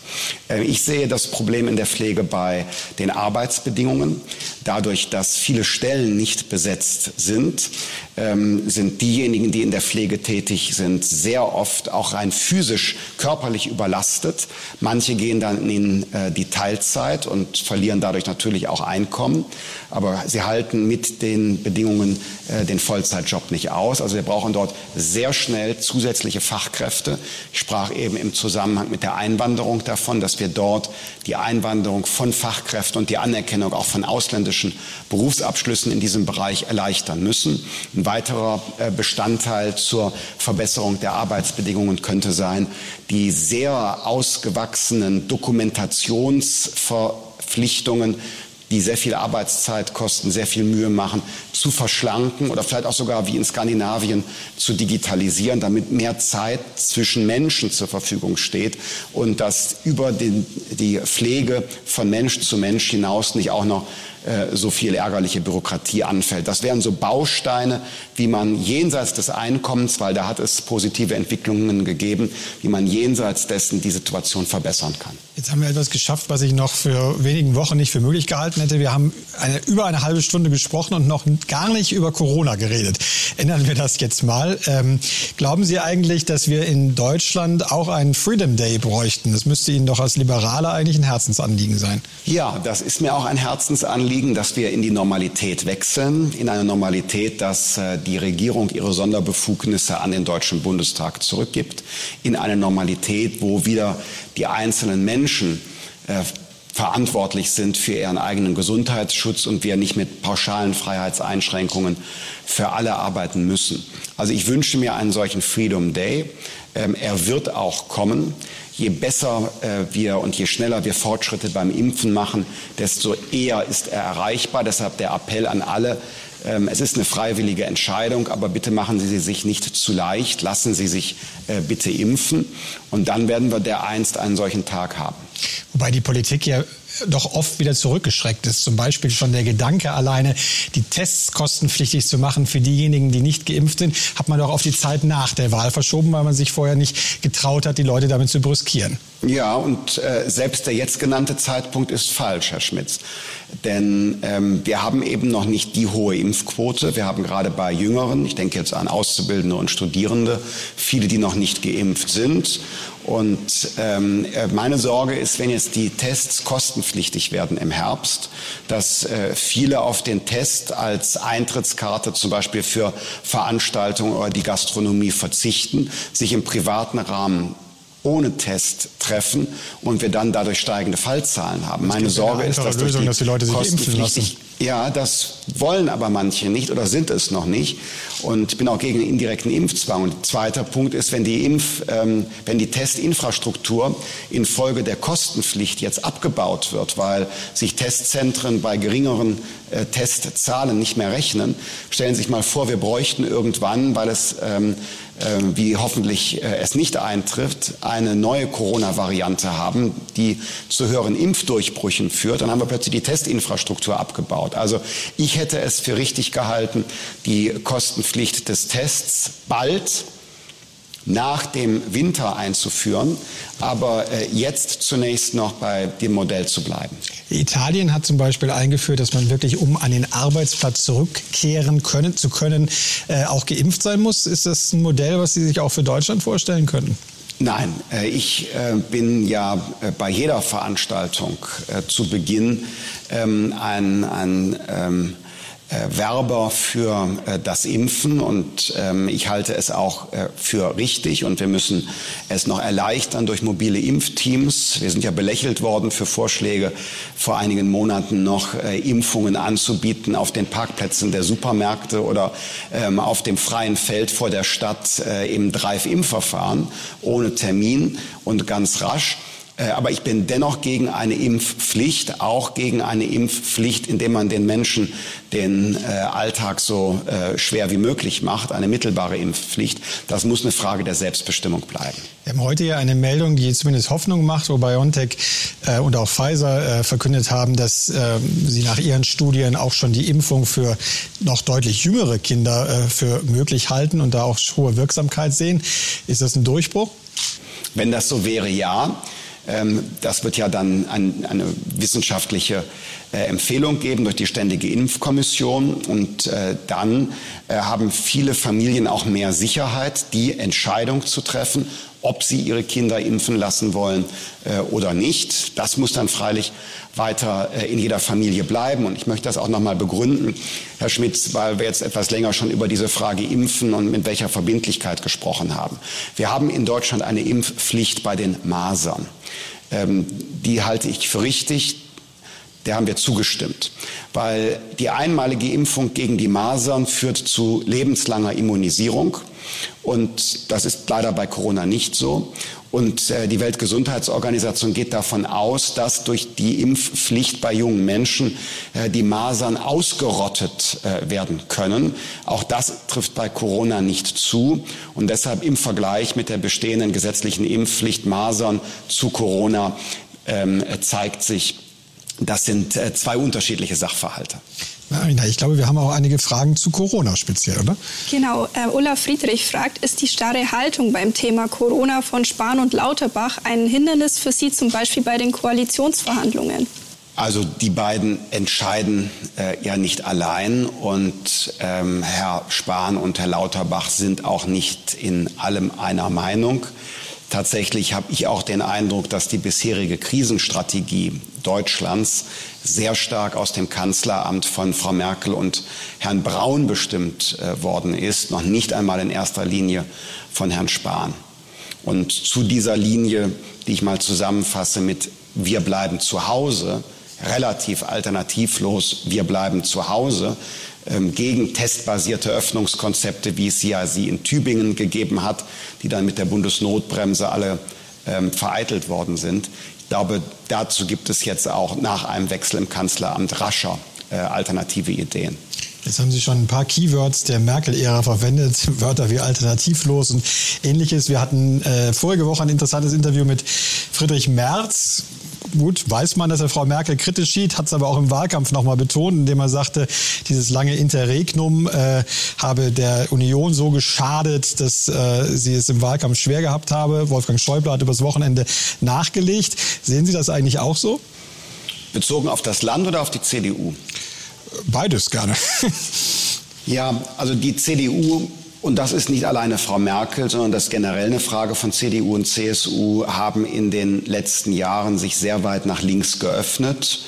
Äh, ich sehe das Problem in der Pflege bei den Arbeitsbedingungen. Dadurch, dass viele Stellen nicht besetzt sind, ähm, sind diejenigen, die in der Pflege tätig sind, sehr oft auch rein physisch, körperlich überlastet. Manche gehen dann in äh, die Teilzeit Teilzeit und verlieren dadurch natürlich auch Einkommen. Aber sie halten mit den Bedingungen äh, den Vollzeitjob nicht aus. Also wir brauchen dort sehr schnell zusätzliche Fachkräfte. Ich sprach eben im Zusammenhang mit der Einwanderung davon, dass wir dort die Einwanderung von Fachkräften und die Anerkennung auch von ausländischen Berufsabschlüssen in diesem Bereich erleichtern müssen. Ein weiterer äh, Bestandteil zur Verbesserung der Arbeitsbedingungen könnte sein, die sehr ausgewachsenen Dokumentationsverpflichtungen die sehr viel Arbeitszeit kosten, sehr viel Mühe machen, zu verschlanken oder vielleicht auch sogar wie in Skandinavien zu digitalisieren, damit mehr Zeit zwischen Menschen zur Verfügung steht und dass über den, die Pflege von Mensch zu Mensch hinaus nicht auch noch äh, so viel ärgerliche Bürokratie anfällt. Das wären so Bausteine, wie man jenseits des Einkommens, weil da hat es positive Entwicklungen gegeben, wie man jenseits dessen die Situation verbessern kann. Jetzt haben wir etwas geschafft, was ich noch für wenigen Wochen nicht für möglich gehalten hätte. Wir haben eine, über eine halbe Stunde gesprochen und noch gar nicht über Corona geredet. Ändern wir das jetzt mal. Ähm, glauben Sie eigentlich, dass wir in Deutschland auch einen Freedom Day bräuchten? Das müsste Ihnen doch als Liberaler eigentlich ein Herzensanliegen sein. Ja, das ist mir auch ein Herzensanliegen, dass wir in die Normalität wechseln. In eine Normalität, dass äh, die Regierung ihre Sonderbefugnisse an den Deutschen Bundestag zurückgibt. In eine Normalität, wo wieder die einzelnen Menschen äh, verantwortlich sind für ihren eigenen Gesundheitsschutz und wir nicht mit pauschalen Freiheitseinschränkungen für alle arbeiten müssen. Also ich wünsche mir einen solchen Freedom Day. Ähm, er wird auch kommen. Je besser äh, wir und je schneller wir Fortschritte beim Impfen machen, desto eher ist er erreichbar. Deshalb der Appell an alle, es ist eine freiwillige Entscheidung, aber bitte machen Sie sie sich nicht zu leicht. Lassen Sie sich äh, bitte impfen. Und dann werden wir dereinst einen solchen Tag haben. Wobei die Politik ja doch oft wieder zurückgeschreckt ist. Zum Beispiel schon der Gedanke alleine, die Tests kostenpflichtig zu machen für diejenigen, die nicht geimpft sind, hat man doch auf die Zeit nach der Wahl verschoben, weil man sich vorher nicht getraut hat, die Leute damit zu brüskieren. Ja, und äh, selbst der jetzt genannte Zeitpunkt ist falsch, Herr Schmitz. Denn ähm, wir haben eben noch nicht die hohe Impfquote. Wir haben gerade bei Jüngeren, ich denke jetzt an Auszubildende und Studierende, viele, die noch nicht geimpft sind. Und ähm, äh, meine Sorge ist, wenn jetzt die Tests kostenpflichtig werden im Herbst, dass äh, viele auf den Test als Eintrittskarte zum Beispiel für Veranstaltungen oder die Gastronomie verzichten, sich im privaten Rahmen ohne Test treffen und wir dann dadurch steigende Fallzahlen haben. Meine Sorge ist, dass, Lösung, die dass die Leute sich impfen lassen. Ja, das wollen aber manche nicht oder sind es noch nicht. Und ich bin auch gegen den indirekten Impfzwang. Und zweiter Punkt ist, wenn die Impf, ähm, wenn die Testinfrastruktur infolge der Kostenpflicht jetzt abgebaut wird, weil sich Testzentren bei geringeren äh, Testzahlen nicht mehr rechnen, stellen Sie sich mal vor, wir bräuchten irgendwann, weil es ähm, ähm, wie hoffentlich äh, es nicht eintrifft, eine neue Corona-Variante haben, die zu höheren Impfdurchbrüchen führt, dann haben wir plötzlich die Testinfrastruktur abgebaut. Also ich hätte es für richtig gehalten, die Kostenpflicht des Tests bald nach dem Winter einzuführen, aber äh, jetzt zunächst noch bei dem Modell zu bleiben. Italien hat zum Beispiel eingeführt, dass man wirklich, um an den Arbeitsplatz zurückkehren können, zu können, äh, auch geimpft sein muss. Ist das ein Modell, was Sie sich auch für Deutschland vorstellen können? Nein, äh, ich bin ja bei jeder Veranstaltung zu Beginn ähm, ein, ein ähm, äh, Werber für äh, das Impfen und ähm, ich halte es auch äh, für richtig und wir müssen es noch erleichtern durch mobile Impfteams. Wir sind ja belächelt worden für Vorschläge vor einigen Monaten noch Impfungen anzubieten auf den Parkplätzen der Supermärkte oder ähm, auf dem freien Feld vor der Stadt im Drive-Impfverfahren ohne Termin und ganz rasch. Äh, aber ich bin dennoch gegen eine Impfpflicht, auch gegen eine Impfpflicht, indem man den Menschen den äh, Alltag so äh, schwer wie möglich macht, eine mittelbare Impfpflicht. Das muss eine Frage der Selbstbestimmung bleiben. Wir haben heute ja eine Meldung, die zumindest Hoffnung macht, wo BioNTech und auch Pfizer verkündet haben, dass äh, sie nach ihren Studien auch schon die Impfung für noch deutlich jüngere Kinder für möglich halten und da auch hohe Wirksamkeit sehen. Ist das ein Durchbruch? Wenn das so wäre, ja. Ähm, das wird ja dann eine wissenschaftliche äh, Empfehlung geben durch die Ständige Impfkommission. Und äh, dann äh, haben viele Familien auch mehr Sicherheit, die Entscheidung zu treffen, ob sie ihre Kinder impfen lassen wollen oder nicht. Das muss dann freilich weiter äh, in jeder Familie bleiben. Und ich möchte das auch noch mal begründen, Herr Schmitz, weil wir jetzt etwas länger schon über diese Frage Impfen und mit welcher Verbindlichkeit gesprochen haben. Wir haben in Deutschland eine Impfpflicht bei den Masern. Ähm, die halte ich für richtig der haben wir zugestimmt, weil die einmalige Impfung gegen die Masern führt zu lebenslanger Immunisierung und das ist leider bei Corona nicht so. Und äh, die Weltgesundheitsorganisation geht davon aus, dass durch die Impfpflicht bei jungen Menschen äh, die Masern ausgerottet äh, werden können. Auch das trifft bei Corona nicht zu. Und deshalb im Vergleich mit der bestehenden gesetzlichen Impfpflicht Masern zu Corona ähm, zeigt sich, das sind zwei unterschiedliche Sachverhalte. Marina, ich glaube, wir haben auch einige Fragen zu Corona speziell, oder? Genau. Äh, Olaf Friedrich fragt, ist die starre Haltung beim Thema Corona von Spahn und Lauterbach ein Hindernis für Sie zum Beispiel bei den Koalitionsverhandlungen? Also die beiden entscheiden äh, ja nicht allein und ähm, Herr Spahn und Herr Lauterbach sind auch nicht in allem einer Meinung. Tatsächlich habe ich auch den Eindruck, dass die bisherige Krisenstrategie Deutschlands sehr stark aus dem Kanzleramt von Frau Merkel und Herrn Braun bestimmt äh, worden ist, noch nicht einmal in erster Linie von Herrn Spahn. Und zu dieser Linie, die ich mal zusammenfasse mit Wir bleiben zu Hause, relativ alternativlos Wir bleiben zu Hause, ähm, gegen testbasierte Öffnungskonzepte, wie es ja sie in Tübingen gegeben hat, die dann mit der Bundesnotbremse alle ähm, vereitelt worden sind. Ich glaube, dazu gibt es jetzt auch nach einem Wechsel im Kanzleramt rascher äh, alternative Ideen. Jetzt haben Sie schon ein paar Keywords der Merkel-Ära verwendet, Wörter wie alternativlos und ähnliches. Wir hatten äh, vorige Woche ein interessantes Interview mit Friedrich Merz, gut, weiß man, dass er Frau Merkel kritisch sieht, hat es aber auch im Wahlkampf nochmal betont, indem er sagte, dieses lange Interregnum äh, habe der Union so geschadet, dass äh, sie es im Wahlkampf schwer gehabt habe. Wolfgang Schäuble hat übers Wochenende nachgelegt. Sehen Sie das eigentlich auch so? Bezogen auf das Land oder auf die CDU? Beides gerne. ja, also die CDU und das ist nicht alleine Frau Merkel, sondern das ist generell eine Frage von CDU und CSU, haben in den letzten Jahren sich sehr weit nach links geöffnet.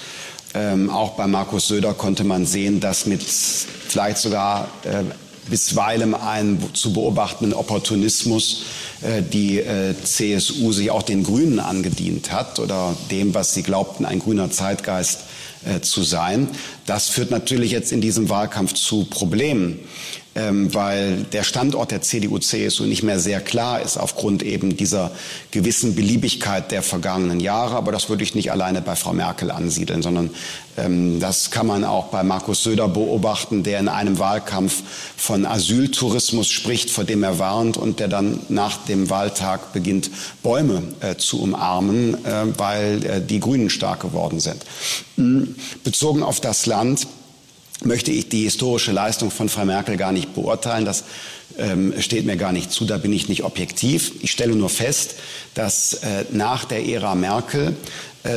Ähm, auch bei Markus Söder konnte man sehen, dass mit vielleicht sogar äh, bisweilen einen zu beobachtenden Opportunismus äh, die äh, CSU sich auch den Grünen angedient hat oder dem, was sie glaubten, ein grüner Zeitgeist äh, zu sein. Das führt natürlich jetzt in diesem Wahlkampf zu Problemen ähm, weil der Standort der CDU-CSU nicht mehr sehr klar ist aufgrund eben dieser gewissen Beliebigkeit der vergangenen Jahre. Aber das würde ich nicht alleine bei Frau Merkel ansiedeln, sondern ähm, das kann man auch bei Markus Söder beobachten, der in einem Wahlkampf von Asyltourismus spricht, vor dem er warnt und der dann nach dem Wahltag beginnt, Bäume äh, zu umarmen, äh, weil äh, die Grünen stark geworden sind. Mhm. Bezogen auf das Land möchte ich die historische Leistung von Frau Merkel gar nicht beurteilen. Das ähm, steht mir gar nicht zu, da bin ich nicht objektiv. Ich stelle nur fest, dass äh, nach der Ära Merkel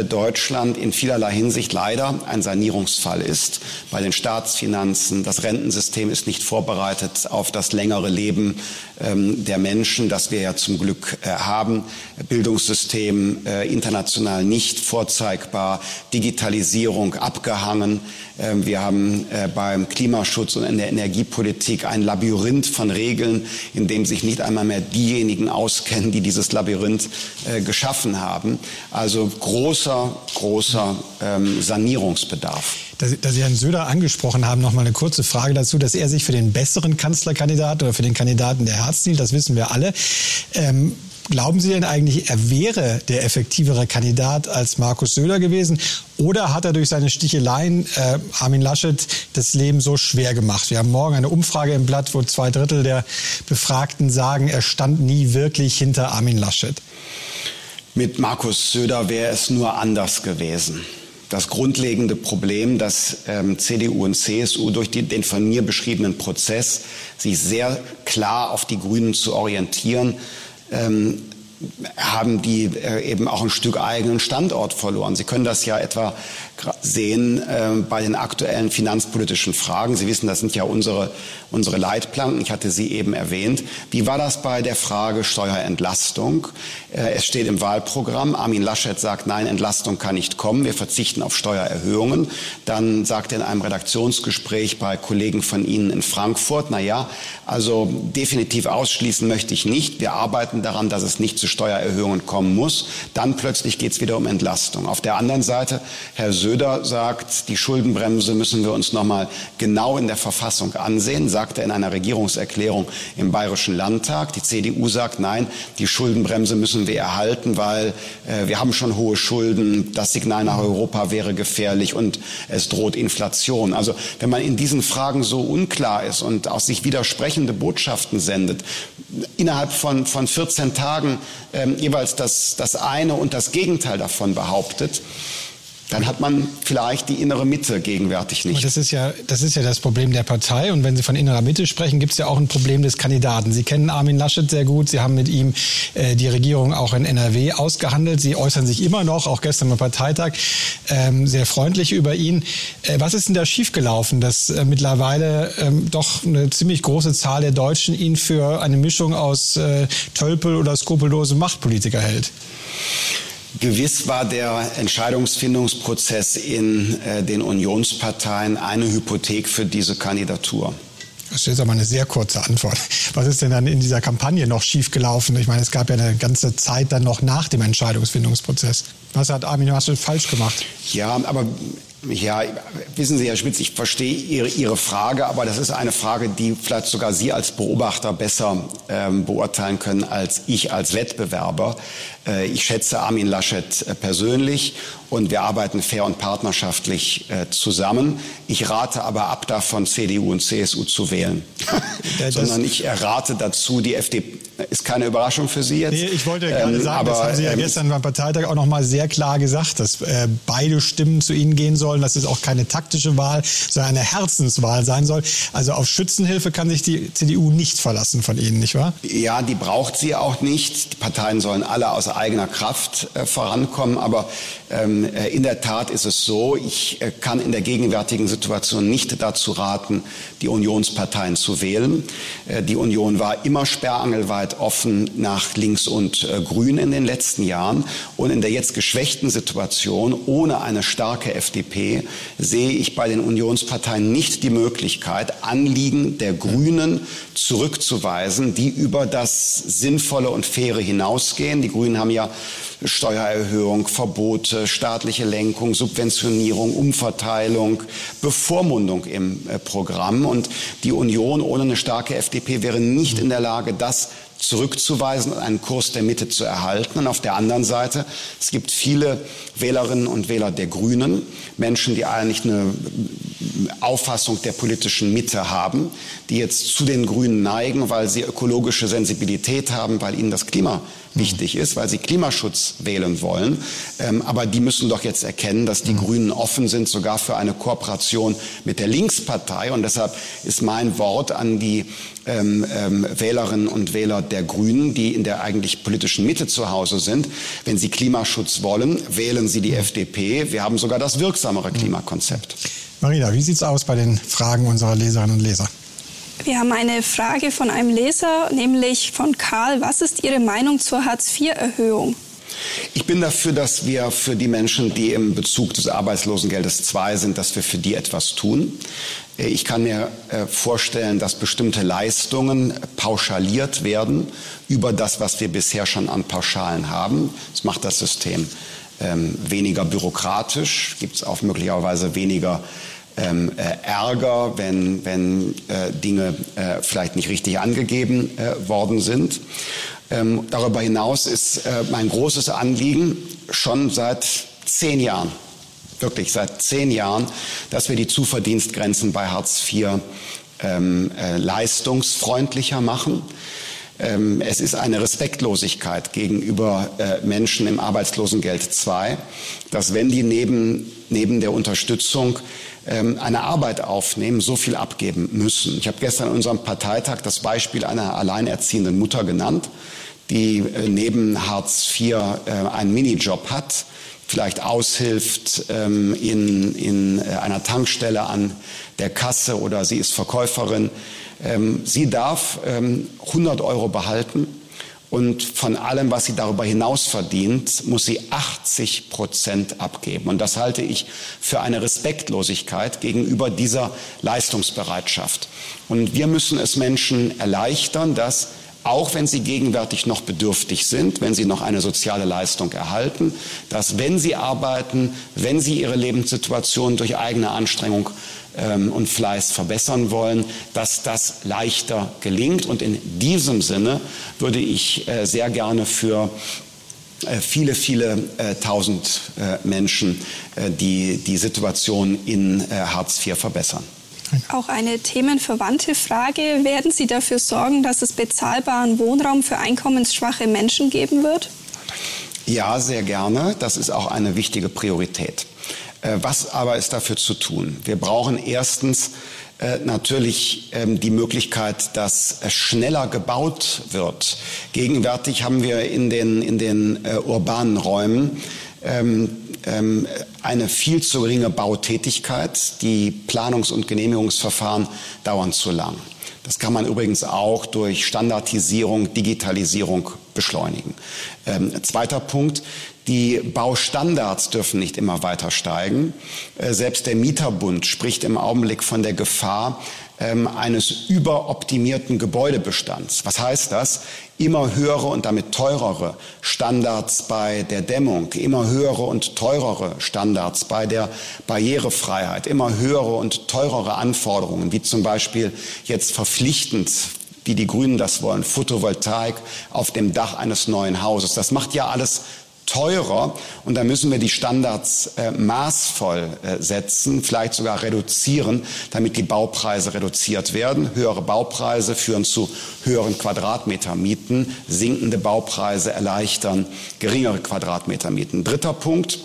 Deutschland in vielerlei Hinsicht leider ein Sanierungsfall ist. Bei den Staatsfinanzen, das Rentensystem ist nicht vorbereitet auf das längere Leben ähm, der Menschen, das wir ja zum Glück äh, haben. Bildungssystem äh, international nicht vorzeigbar, Digitalisierung abgehangen. Ähm, wir haben beim Klimaschutz und in der Energiepolitik ein Labyrinth von Regeln, in dem sich nicht einmal mehr diejenigen auskennen, die dieses Labyrinth geschaffen haben. Also groß großer, großer ähm, Sanierungsbedarf. Dass, dass Sie Herrn Söder angesprochen haben, noch mal eine kurze Frage dazu, dass er sich für den besseren Kanzlerkandidaten oder für den Kandidaten der Herz das wissen wir alle. Ähm, Glauben Sie denn eigentlich, er wäre der effektivere Kandidat als Markus Söder gewesen? Oder hat er durch seine Sticheleien äh, Armin Laschet das Leben so schwer gemacht? Wir haben morgen eine Umfrage im Blatt, wo zwei Drittel der Befragten sagen, er stand nie wirklich hinter Armin Laschet. Mit Markus Söder wäre es nur anders gewesen. Das grundlegende Problem, dass ähm, CDU und CSU durch die, den von mir beschriebenen Prozess sich sehr klar auf die Grünen zu orientieren, ähm, haben die äh, eben auch ein Stück eigenen Standort verloren. Sie können das ja etwa sehen äh, bei den aktuellen finanzpolitischen Fragen. Sie wissen, das sind ja unsere, unsere Leitplanken. Ich hatte sie eben erwähnt. Wie war das bei der Frage Steuerentlastung? Äh, es steht im Wahlprogramm. Armin Laschet sagt, nein, Entlastung kann nicht kommen. Wir verzichten auf Steuererhöhungen. Dann sagt er in einem Redaktionsgespräch bei Kollegen von Ihnen in Frankfurt, na ja, also definitiv ausschließen möchte ich nicht. Wir arbeiten daran, dass es nicht zu Steuererhöhungen kommen muss. Dann plötzlich geht es wieder um Entlastung. Auf der anderen Seite, Herr Söder sagt, die Schuldenbremse müssen wir uns noch mal genau in der Verfassung ansehen, sagt er in einer Regierungserklärung im Bayerischen Landtag. Die CDU sagt, nein, die Schuldenbremse müssen wir erhalten, weil äh, wir haben schon hohe Schulden. Das Signal nach Europa wäre gefährlich und es droht Inflation. Also wenn man in diesen Fragen so unklar ist und auch sich widersprechende Botschaften sendet, innerhalb von, von 14 Tagen ähm, jeweils das, das eine und das Gegenteil davon behauptet, dann hat man vielleicht die innere Mitte gegenwärtig nicht. Aber das ist ja das ist ja das Problem der Partei. Und wenn Sie von innerer Mitte sprechen, gibt es ja auch ein Problem des Kandidaten. Sie kennen Armin Laschet sehr gut. Sie haben mit ihm äh, die Regierung auch in NRW ausgehandelt. Sie äußern sich immer noch, auch gestern beim Parteitag, ähm, sehr freundlich über ihn. Äh, was ist denn da schiefgelaufen, dass äh, mittlerweile ähm, doch eine ziemlich große Zahl der Deutschen ihn für eine Mischung aus äh, Tölpel oder skrupellose Machtpolitiker hält? Gewiss war der Entscheidungsfindungsprozess in äh, den Unionsparteien eine Hypothek für diese Kandidatur. Das ist aber eine sehr kurze Antwort. Was ist denn dann in dieser Kampagne noch schiefgelaufen? Ich meine, es gab ja eine ganze Zeit dann noch nach dem Entscheidungsfindungsprozess. Was hat Armin Laschet falsch gemacht? Ja, aber ja, wissen Sie, Herr Schmitz, ich verstehe Ihre, Ihre Frage, aber das ist eine Frage, die vielleicht sogar Sie als Beobachter besser ähm, beurteilen können als ich als Wettbewerber. Äh, ich schätze Armin Laschet äh, persönlich und wir arbeiten fair und partnerschaftlich äh, zusammen. Ich rate aber ab davon, CDU und CSU zu wählen, sondern ich rate dazu, die FDP ist keine Überraschung für Sie jetzt. Nee, ich wollte gerade ähm, sagen, aber, das haben Sie ja ähm, gestern beim Parteitag auch noch mal sehr klar gesagt, dass äh, beide Stimmen zu Ihnen gehen sollen, dass es auch keine taktische Wahl, sondern eine Herzenswahl sein soll. Also auf Schützenhilfe kann sich die CDU nicht verlassen von Ihnen, nicht wahr? Ja, die braucht sie auch nicht. Die Parteien sollen alle aus eigener Kraft äh, vorankommen. Aber ähm, äh, in der Tat ist es so, ich äh, kann in der gegenwärtigen Situation nicht dazu raten, die Unionsparteien zu wählen. Äh, die Union war immer sperrangelweit offen nach links und grün in den letzten Jahren. Und in der jetzt geschwächten Situation ohne eine starke FDP sehe ich bei den Unionsparteien nicht die Möglichkeit, Anliegen der Grünen zurückzuweisen, die über das Sinnvolle und Faire hinausgehen. Die Grünen haben ja Steuererhöhung, Verbote, staatliche Lenkung, Subventionierung, Umverteilung, Bevormundung im äh, Programm. Und die Union ohne eine starke FDP wäre nicht in der Lage, das zurückzuweisen und einen Kurs der Mitte zu erhalten. Und auf der anderen Seite, es gibt viele Wählerinnen und Wähler der Grünen, Menschen, die eigentlich eine Auffassung der politischen Mitte haben, die jetzt zu den Grünen neigen, weil sie ökologische Sensibilität haben, weil ihnen das Klima wichtig ist, weil sie Klimaschutz wählen wollen. Ähm, aber die müssen doch jetzt erkennen, dass die mhm. Grünen offen sind, sogar für eine Kooperation mit der Linkspartei. Und deshalb ist mein Wort an die ähm, ähm, Wählerinnen und Wähler der Grünen, die in der eigentlich politischen Mitte zu Hause sind. Wenn sie Klimaschutz wollen, wählen sie die mhm. FDP. Wir haben sogar das wirksamere mhm. Klimakonzept. Marina, wie sieht es aus bei den Fragen unserer Leserinnen und Leser? Wir haben eine Frage von einem Leser, nämlich von Karl. Was ist Ihre Meinung zur Hartz-IV-Erhöhung? Ich bin dafür, dass wir für die Menschen, die im Bezug des Arbeitslosengeldes 2 sind, dass wir für die etwas tun. Ich kann mir äh, vorstellen, dass bestimmte Leistungen pauschaliert werden über das, was wir bisher schon an Pauschalen haben. Das macht das System ähm, weniger bürokratisch, gibt es auch möglicherweise weniger ähm, äh, Ärger, wenn, wenn äh, Dinge äh, vielleicht nicht richtig angegeben äh, worden sind. Ähm, darüber hinaus ist äh, mein großes Anliegen schon seit zehn Jahren, wirklich seit zehn Jahren, dass wir die Zuverdienstgrenzen bei Hartz IV ähm, äh, leistungsfreundlicher machen. Ähm, es ist eine Respektlosigkeit gegenüber äh, Menschen im Arbeitslosengeld II, dass wenn die neben, neben der Unterstützung ähm, eine Arbeit aufnehmen, so viel abgeben müssen. Ich habe gestern in unserem Parteitag das Beispiel einer alleinerziehenden Mutter genannt, die äh, neben Hartz IV äh, einen Minijob hat, vielleicht aushilft ähm, in, in äh, einer Tankstelle an der Kasse oder sie ist Verkäuferin. Ähm, sie darf ähm, 100 Euro behalten und von allem, was sie darüber hinaus verdient, muss sie 80 Prozent abgeben. Und das halte ich für eine Respektlosigkeit gegenüber dieser Leistungsbereitschaft. Und wir müssen es Menschen erleichtern, dass auch wenn sie gegenwärtig noch bedürftig sind, wenn sie noch eine soziale Leistung erhalten, dass wenn sie arbeiten, wenn sie ihre Lebenssituation durch eigene Anstrengung ähm, und Fleiß verbessern wollen, dass das leichter gelingt. Und in diesem Sinne würde ich äh, sehr gerne für äh, viele, viele äh, tausend äh, Menschen äh, die die Situation in äh, Hartz IV verbessern. Auch eine themenverwandte Frage. Werden Sie dafür sorgen, dass es bezahlbaren Wohnraum für einkommensschwache Menschen geben wird? Ja, sehr gerne. Das ist auch eine wichtige Priorität. Äh, was aber ist dafür zu tun? Wir brauchen erstens äh, natürlich ähm, die Möglichkeit, dass schneller gebaut wird. Gegenwärtig haben wir in den, in den äh, urbanen Räumen ähm, ähm, eine viel zu geringe Bautätigkeit. Die Planungs- und Genehmigungsverfahren dauern zu lang. Das kann man übrigens auch durch Standardisierung, Digitalisierung beschleunigen. Ähm, zweiter Punkt. Die Baustandards dürfen nicht immer weiter steigen. Äh, selbst der Mieterbund spricht im Augenblick von der Gefahr, ähm, eines überoptimierten Gebäudebestands. Was heißt das? Immer höhere und damit teurere Standards bei der Dämmung, immer höhere und teurere Standards bei der Barrierefreiheit, immer höhere und teurere Anforderungen, wie zum Beispiel jetzt verpflichtend wie die Grünen das wollen, Photovoltaik auf dem Dach eines neuen Hauses. Das macht ja alles teurer und da müssen wir die Standards äh, maßvoll äh, setzen, vielleicht sogar reduzieren, damit die Baupreise reduziert werden. Höhere Baupreise führen zu höheren Quadratmetermieten, sinkende Baupreise erleichtern geringere Quadratmetermieten. Dritter Punkt,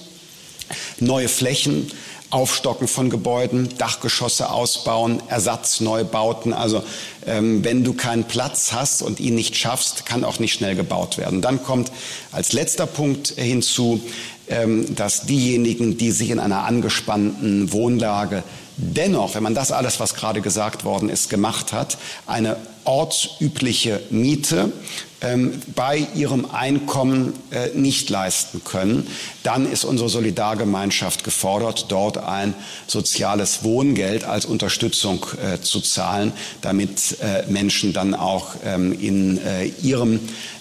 neue Flächen Aufstocken von Gebäuden, Dachgeschosse ausbauen, Ersatzneubauten. Also ähm, wenn du keinen Platz hast und ihn nicht schaffst, kann auch nicht schnell gebaut werden. Dann kommt als letzter Punkt hinzu, ähm, dass diejenigen, die sich in einer angespannten Wohnlage dennoch, wenn man das alles, was gerade gesagt worden ist, gemacht hat, eine ortsübliche Miete ähm, bei ihrem Einkommen äh, nicht leisten können, dann ist unsere Solidargemeinschaft gefordert, dort ein soziales Wohngeld als Unterstützung äh, zu zahlen, damit äh, Menschen dann auch ähm, in äh, ihrem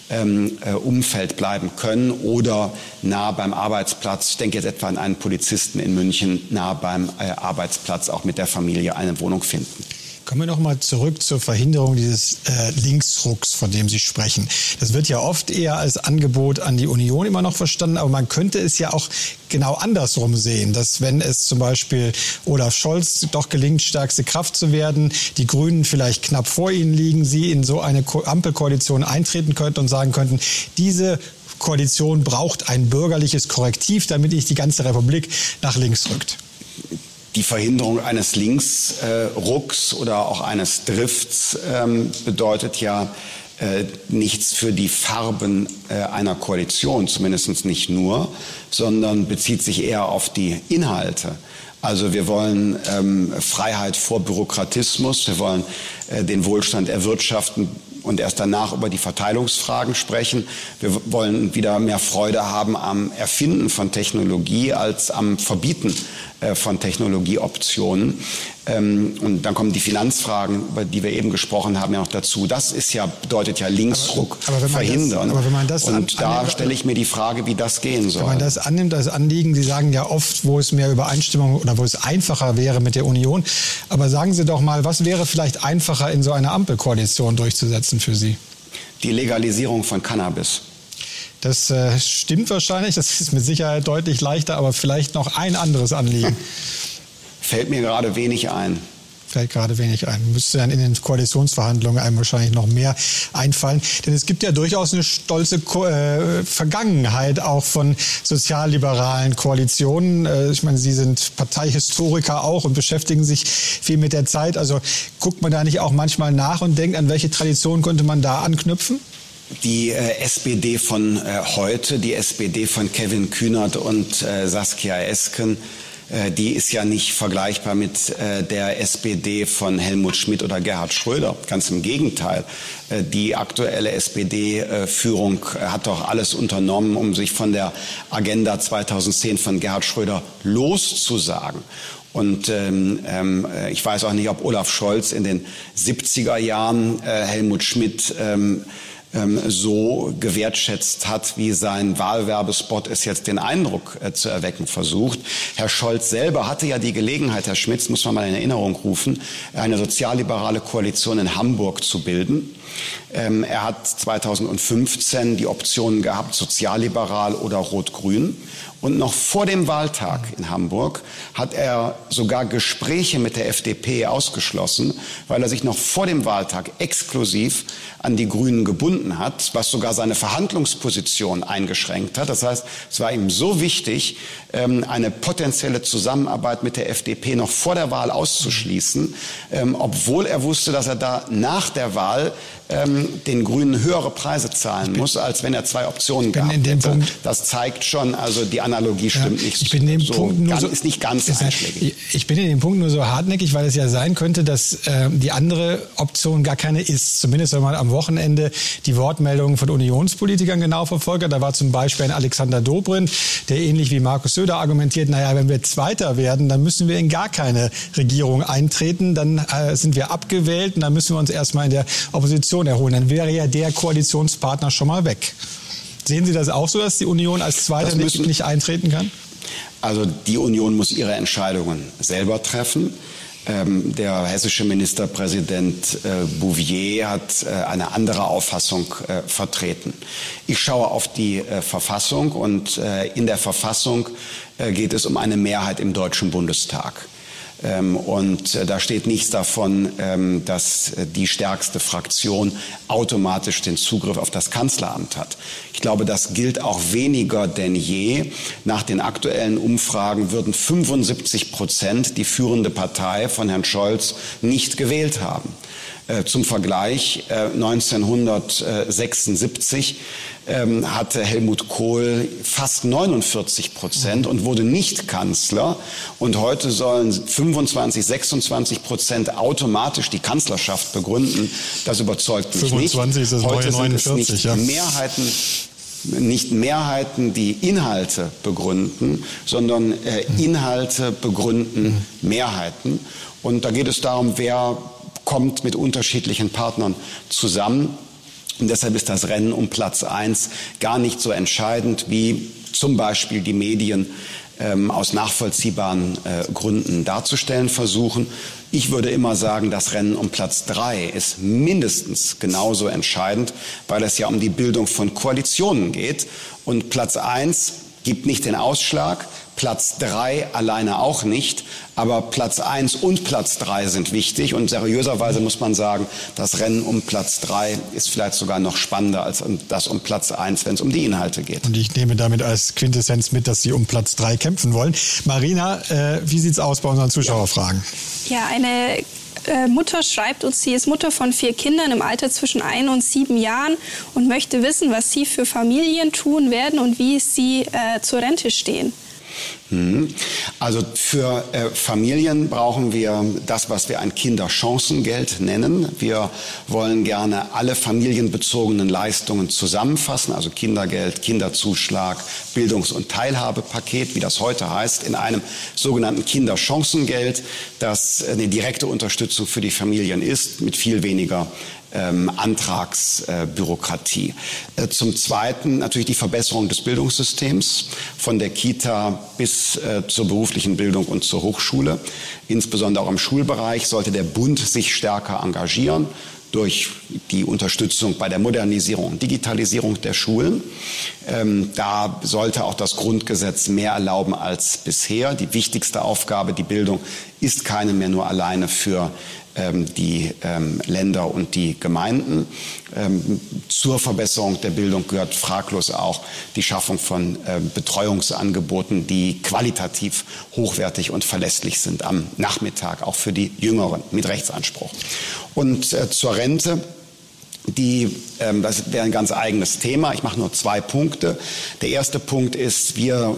ähm, äh, Umfeld bleiben können oder nah beim Arbeitsplatz, ich denke jetzt etwa an einen Polizisten in München, nah beim äh, Arbeitsplatz auch mit der Familie eine Wohnung finden. Kommen wir noch mal zurück zur Verhinderung dieses äh, Linksrucks, von dem Sie sprechen. Das wird ja oft eher als Angebot an die Union immer noch verstanden, aber man könnte es ja auch genau andersrum sehen, dass wenn es zum Beispiel Olaf Scholz doch gelingt, stärkste Kraft zu werden, die Grünen vielleicht knapp vor ihnen liegen, sie in so eine Ampelkoalition eintreten könnten und sagen könnten, diese Koalition braucht ein bürgerliches Korrektiv, damit nicht die ganze Republik nach links rückt die Verhinderung eines Linksrucks äh, oder auch eines Drifts ähm, bedeutet ja äh, nichts für die Farben äh, einer Koalition, zumindest nicht nur, sondern bezieht sich eher auf die Inhalte. Also wir wollen ähm, Freiheit vor Bürokratismus, wir wollen äh, den Wohlstand erwirtschaften und erst danach über die Verteilungsfragen sprechen. Wir wollen wieder mehr Freude haben am Erfinden von Technologie als am Verbieten von Technologieoptionen. Ähm, und dann kommen die Finanzfragen, über die wir eben gesprochen haben, ja noch dazu. Das ist ja, bedeutet ja Linksruck aber, aber verhindern. Das, aber wenn man das und da stelle ich mir die Frage, wie das gehen soll. Wenn man das annimmt als Anliegen, Sie sagen ja oft, wo es mehr Übereinstimmung oder wo es einfacher wäre mit der Union. Aber sagen Sie doch mal, was wäre vielleicht einfacher in so einer Ampelkoalition durchzusetzen für Sie? Die Legalisierung von Cannabis. Das äh, stimmt wahrscheinlich, das ist mit Sicherheit deutlich leichter, aber vielleicht noch ein anderes Anliegen. Fällt mir gerade wenig ein. Fällt gerade wenig ein. Müsste dann in den Koalitionsverhandlungen einem wahrscheinlich noch mehr einfallen. Denn es gibt ja durchaus eine stolze Ko äh, Vergangenheit auch von sozialliberalen Koalitionen. Äh, ich meine, Sie sind Parteihistoriker auch und beschäftigen sich viel mit der Zeit. Also guckt man da nicht auch manchmal nach und denkt, an welche Tradition könnte man da anknüpfen? Die äh, SPD von äh, heute, die SPD von Kevin Kühnert und äh, Saskia Esken, äh, die ist ja nicht vergleichbar mit äh, der SPD von Helmut Schmidt oder Gerhard Schröder. Ganz im Gegenteil. Äh, die aktuelle SPD-Führung hat doch alles unternommen, um sich von der Agenda 2010 von Gerhard Schröder loszusagen. Und ähm, ähm, ich weiß auch nicht, ob Olaf Scholz in den 70er Jahren äh, Helmut Schmidt ähm, ähm, so gewertschätzt hat, wie sein Wahlwerbespot es jetzt den Eindruck äh, zu erwecken versucht. Herr Scholz selber hatte ja die Gelegenheit, Herr Schmitz, muss man mal in Erinnerung rufen, eine sozialliberale Koalition in Hamburg zu bilden. Ähm, er hat 2015 die Optionen gehabt, sozialliberal oder rot-grün. Und noch vor dem Wahltag in Hamburg hat er sogar Gespräche mit der FDP ausgeschlossen, weil er sich noch vor dem Wahltag exklusiv an die Grünen gebunden hat, was sogar seine Verhandlungsposition eingeschränkt hat. Das heißt, es war ihm so wichtig, ähm, eine potenzielle Zusammenarbeit mit der FDP noch vor der Wahl auszuschließen, ähm, obwohl er wusste, dass er da nach der Wahl ähm, den Grünen höhere Preise zahlen muss, als wenn er zwei Optionen. Punkt, das zeigt schon, also die Analogie stimmt ja, nicht. Ich bin in dem so, Punkt nur ganz, so, ist nicht ganz ist einschlägig. Ich bin in dem Punkt nur so hartnäckig, weil es ja sein könnte, dass äh, die andere Option gar keine ist. Zumindest wenn man am Wochenende die Wortmeldungen von Unionspolitikern genau verfolgt hat. Da war zum Beispiel ein Alexander Dobrindt, der ähnlich wie Markus Söder argumentiert, naja, wenn wir Zweiter werden, dann müssen wir in gar keine Regierung eintreten, dann äh, sind wir abgewählt und dann müssen wir uns erstmal in der Opposition erholen. Dann wäre ja der Koalitionspartner schon mal weg. Sehen Sie das auch so, dass die Union als Zweiter müssen, nicht eintreten kann? Also die Union muss ihre Entscheidungen selber treffen. Ähm, der hessische Ministerpräsident äh, Bouvier hat äh, eine andere Auffassung äh, vertreten. Ich schaue auf die äh, Verfassung und äh, in der Verfassung äh, geht es um eine Mehrheit im Deutschen Bundestag. Ähm, und äh, da steht nichts davon, ähm, dass äh, die stärkste Fraktion automatisch den Zugriff auf das Kanzleramt hat. Ich glaube, das gilt auch weniger denn je. Nach den aktuellen Umfragen würden 75 Prozent die führende Partei von Herrn Scholz nicht gewählt haben. Äh, zum Vergleich, 1976 ähm, hatte Helmut Kohl fast 49 Prozent und wurde nicht Kanzler. Und heute sollen 25, 26 Prozent automatisch die Kanzlerschaft begründen. Das überzeugt mich 25 nicht. Ist das heute neue 49, sind es nicht ja. Mehrheiten nicht Mehrheiten, die Inhalte begründen, sondern äh, Inhalte begründen Mehrheiten. Und da geht es darum, wer kommt mit unterschiedlichen Partnern zusammen. Und deshalb ist das Rennen um Platz eins gar nicht so entscheidend, wie zum Beispiel die Medien ähm, aus nachvollziehbaren äh, Gründen darzustellen versuchen. Ich würde immer sagen, das Rennen um Platz drei ist mindestens genauso entscheidend, weil es ja um die Bildung von Koalitionen geht. Und Platz eins gibt nicht den Ausschlag, Platz drei alleine auch nicht, aber Platz eins und Platz drei sind wichtig und seriöserweise muss man sagen, das Rennen um Platz drei ist vielleicht sogar noch spannender als das um Platz eins, wenn es um die Inhalte geht. Und ich nehme damit als Quintessenz mit, dass Sie um Platz drei kämpfen wollen. Marina, äh, wie sieht's aus bei unseren Zuschauerfragen? Ja, eine äh, Mutter schreibt uns, sie ist Mutter von vier Kindern im Alter zwischen ein und sieben Jahren und möchte wissen, was sie für Familien tun werden und wie sie äh, zur Rente stehen. Mhm. Also für äh, Familien brauchen wir das, was wir ein Kinderchancengeld nennen. Wir wollen gerne alle familienbezogenen Leistungen zusammenfassen, also Kindergeld, Kinderzuschlag, Bildungs- und Teilhabepaket, wie das heute heißt, in einem sogenannten Kinderchancengeld, das eine direkte Unterstützung für die Familien ist, mit viel weniger ähm, Antragsbürokratie. Äh, zum Zweiten natürlich die Verbesserung des Bildungssystems von der Kita bis äh, zur beruflichen Bildung und zur Hochschule. Insbesondere auch im Schulbereich sollte der Bund sich stärker engagieren durch die Unterstützung bei der Modernisierung und Digitalisierung der Schulen. Ähm, da sollte auch das Grundgesetz mehr erlauben als bisher. Die wichtigste Aufgabe, die Bildung, ist keine mehr nur alleine für die ähm, Länder und die Gemeinden. Ähm, zur Verbesserung der Bildung gehört fraglos auch die Schaffung von Betreuungsangeboten, die qualitativ hochwertig und verlässlich sind am Nachmittag, auch für die Jüngeren mit Rechtsanspruch. Und äh, zur Rente die, ähm, das wäre ein ganz eigenes Thema. Ich mache nur zwei Punkte. Der erste Punkt ist, wir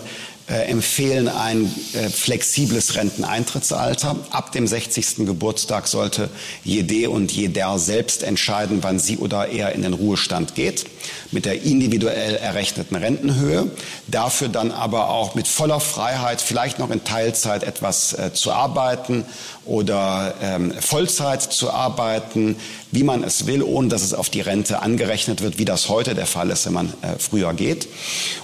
empfehlen ein äh, flexibles Renteneintrittsalter. Ab dem 60. Geburtstag sollte jede und jeder selbst entscheiden, wann sie oder er in den Ruhestand geht, mit der individuell errechneten Rentenhöhe. Dafür dann aber auch mit voller Freiheit, vielleicht noch in Teilzeit etwas äh, zu arbeiten oder ähm, Vollzeit zu arbeiten, wie man es will, ohne dass es auf die Rente angerechnet wird, wie das heute der Fall ist, wenn man äh, früher geht.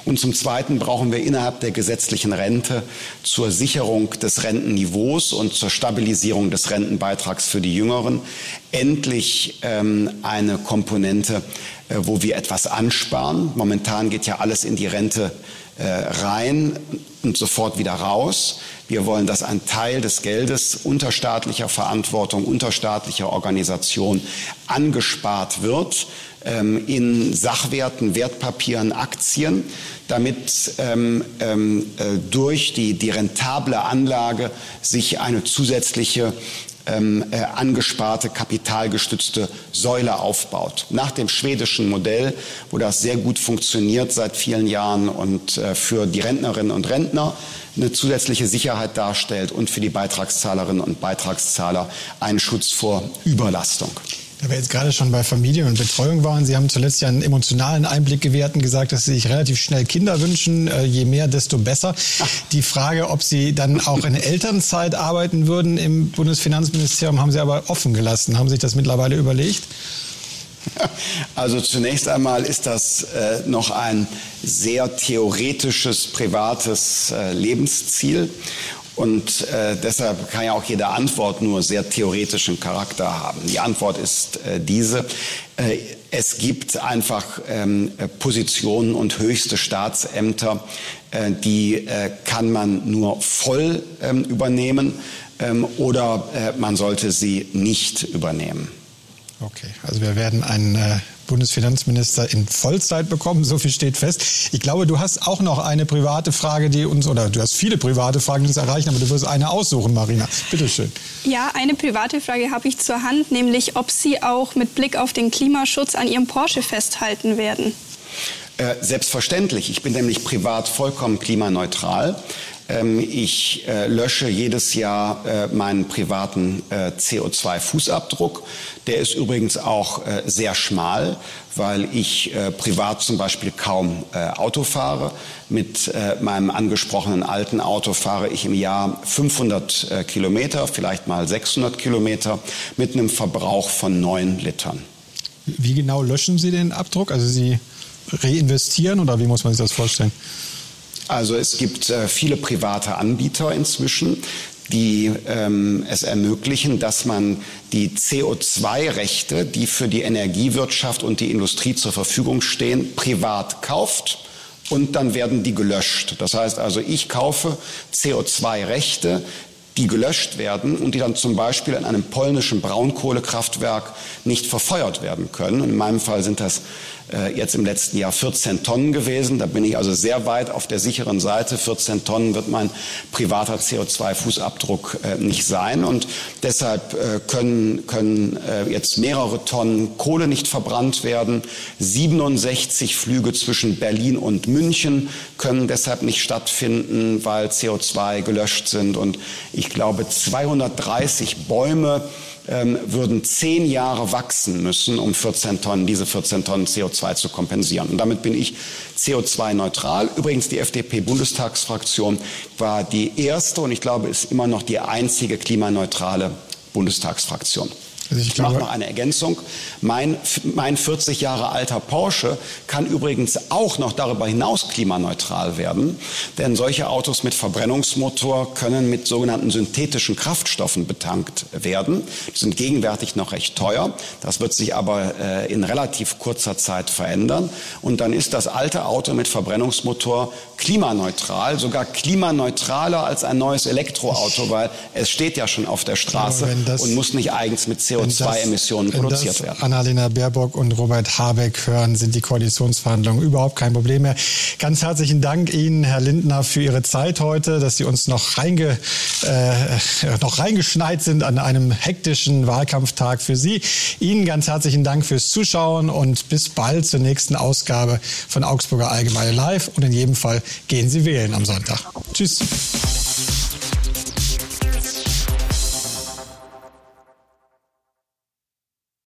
Und zum Zweiten brauchen wir innerhalb der gesetzlichen Rente zur Sicherung des Rentenniveaus und zur Stabilisierung des Rentenbeitrags für die Jüngeren endlich ähm, eine Komponente, äh, wo wir etwas ansparen. Momentan geht ja alles in die Rente äh, rein und sofort wieder raus. Wir wollen, dass ein Teil des Geldes unter staatlicher Verantwortung, unter staatlicher Organisation angespart wird ähm, in Sachwerten, Wertpapieren, Aktien, damit ähm, ähm, äh, durch die, die rentable Anlage sich eine zusätzliche ähm, äh, angesparte, kapitalgestützte Säule aufbaut. Nach dem schwedischen Modell, wo das sehr gut funktioniert seit vielen Jahren und äh, für die Rentnerinnen und Rentner eine zusätzliche Sicherheit darstellt und für die Beitragszahlerinnen und Beitragszahler einen Schutz vor Überlastung. Da wir jetzt gerade schon bei Familie und Betreuung waren, Sie haben zuletzt ja einen emotionalen Einblick gewährt und gesagt, dass Sie sich relativ schnell Kinder wünschen. Äh, je mehr, desto besser. Die Frage, ob Sie dann auch in Elternzeit arbeiten würden im Bundesfinanzministerium, haben Sie aber offen gelassen. Haben Sie sich das mittlerweile überlegt? Also zunächst einmal ist das äh, noch ein sehr theoretisches, privates äh, Lebensziel. Und äh, deshalb kann ja auch jede Antwort nur sehr theoretischen Charakter haben. Die Antwort ist äh, diese. Äh, es gibt einfach ähm, Positionen und höchste Staatsämter, äh, die kann man nur voll ähm, übernehmen ähm, oder man sollte sie nicht übernehmen. Okay, also wir werden einen äh, Bundesfinanzminister in Vollzeit bekommen, so viel steht fest. Ich glaube, du hast auch noch eine private Frage, die uns, oder du hast viele private Fragen, die uns erreichen, aber du wirst eine aussuchen, Marina. Bitte schön. Ja, eine private Frage habe ich zur Hand, nämlich ob Sie auch mit Blick auf den Klimaschutz an Ihrem Porsche festhalten werden. Äh, selbstverständlich. Ich bin nämlich privat vollkommen klimaneutral. Ähm, ich äh, lösche jedes Jahr äh, meinen privaten äh, CO2-Fußabdruck. Der ist übrigens auch sehr schmal, weil ich privat zum Beispiel kaum Auto fahre. Mit meinem angesprochenen alten Auto fahre ich im Jahr 500 Kilometer, vielleicht mal 600 Kilometer, mit einem Verbrauch von 9 Litern. Wie genau löschen Sie den Abdruck? Also Sie reinvestieren oder wie muss man sich das vorstellen? Also es gibt äh, viele private Anbieter inzwischen, die ähm, es ermöglichen, dass man die CO2-Rechte, die für die Energiewirtschaft und die Industrie zur Verfügung stehen, privat kauft und dann werden die gelöscht. Das heißt also, ich kaufe CO2-Rechte, die gelöscht werden und die dann zum Beispiel in einem polnischen Braunkohlekraftwerk nicht verfeuert werden können. In meinem Fall sind das äh, jetzt im letzten Jahr 14 Tonnen gewesen. Da bin ich also sehr weit auf der sicheren Seite. 14 Tonnen wird mein privater CO2-Fußabdruck äh, nicht sein. Und deshalb äh, können, können jetzt mehrere Tonnen Kohle nicht verbrannt werden. 67 Flüge zwischen Berlin und München können deshalb nicht stattfinden, weil CO2 gelöscht sind. Und ich glaube, 230 Bäume ähm, würden zehn Jahre wachsen müssen, um 14 Tonnen, diese 14 Tonnen CO2 zu kompensieren. Und damit bin ich CO2-neutral. Übrigens, die FDP-Bundestagsfraktion war die erste und ich glaube, ist immer noch die einzige klimaneutrale Bundestagsfraktion. Also ich, ich mache noch eine Ergänzung. Mein, mein 40 Jahre alter Porsche kann übrigens auch noch darüber hinaus klimaneutral werden, denn solche Autos mit Verbrennungsmotor können mit sogenannten synthetischen Kraftstoffen betankt werden. Die sind gegenwärtig noch recht teuer. Das wird sich aber äh, in relativ kurzer Zeit verändern. Und dann ist das alte Auto mit Verbrennungsmotor klimaneutral, sogar klimaneutraler als ein neues Elektroauto, weil es steht ja schon auf der Straße und muss nicht eigens mit CO CO2-Emissionen produziert werden. Annalena Baerbock und Robert Habeck hören, sind die Koalitionsverhandlungen überhaupt kein Problem mehr. Ganz herzlichen Dank Ihnen, Herr Lindner, für Ihre Zeit heute, dass Sie uns noch, reinge, äh, noch reingeschneit sind an einem hektischen Wahlkampftag für Sie. Ihnen ganz herzlichen Dank fürs Zuschauen und bis bald zur nächsten Ausgabe von Augsburger Allgemeine Live. Und in jedem Fall gehen Sie wählen am Sonntag. Tschüss.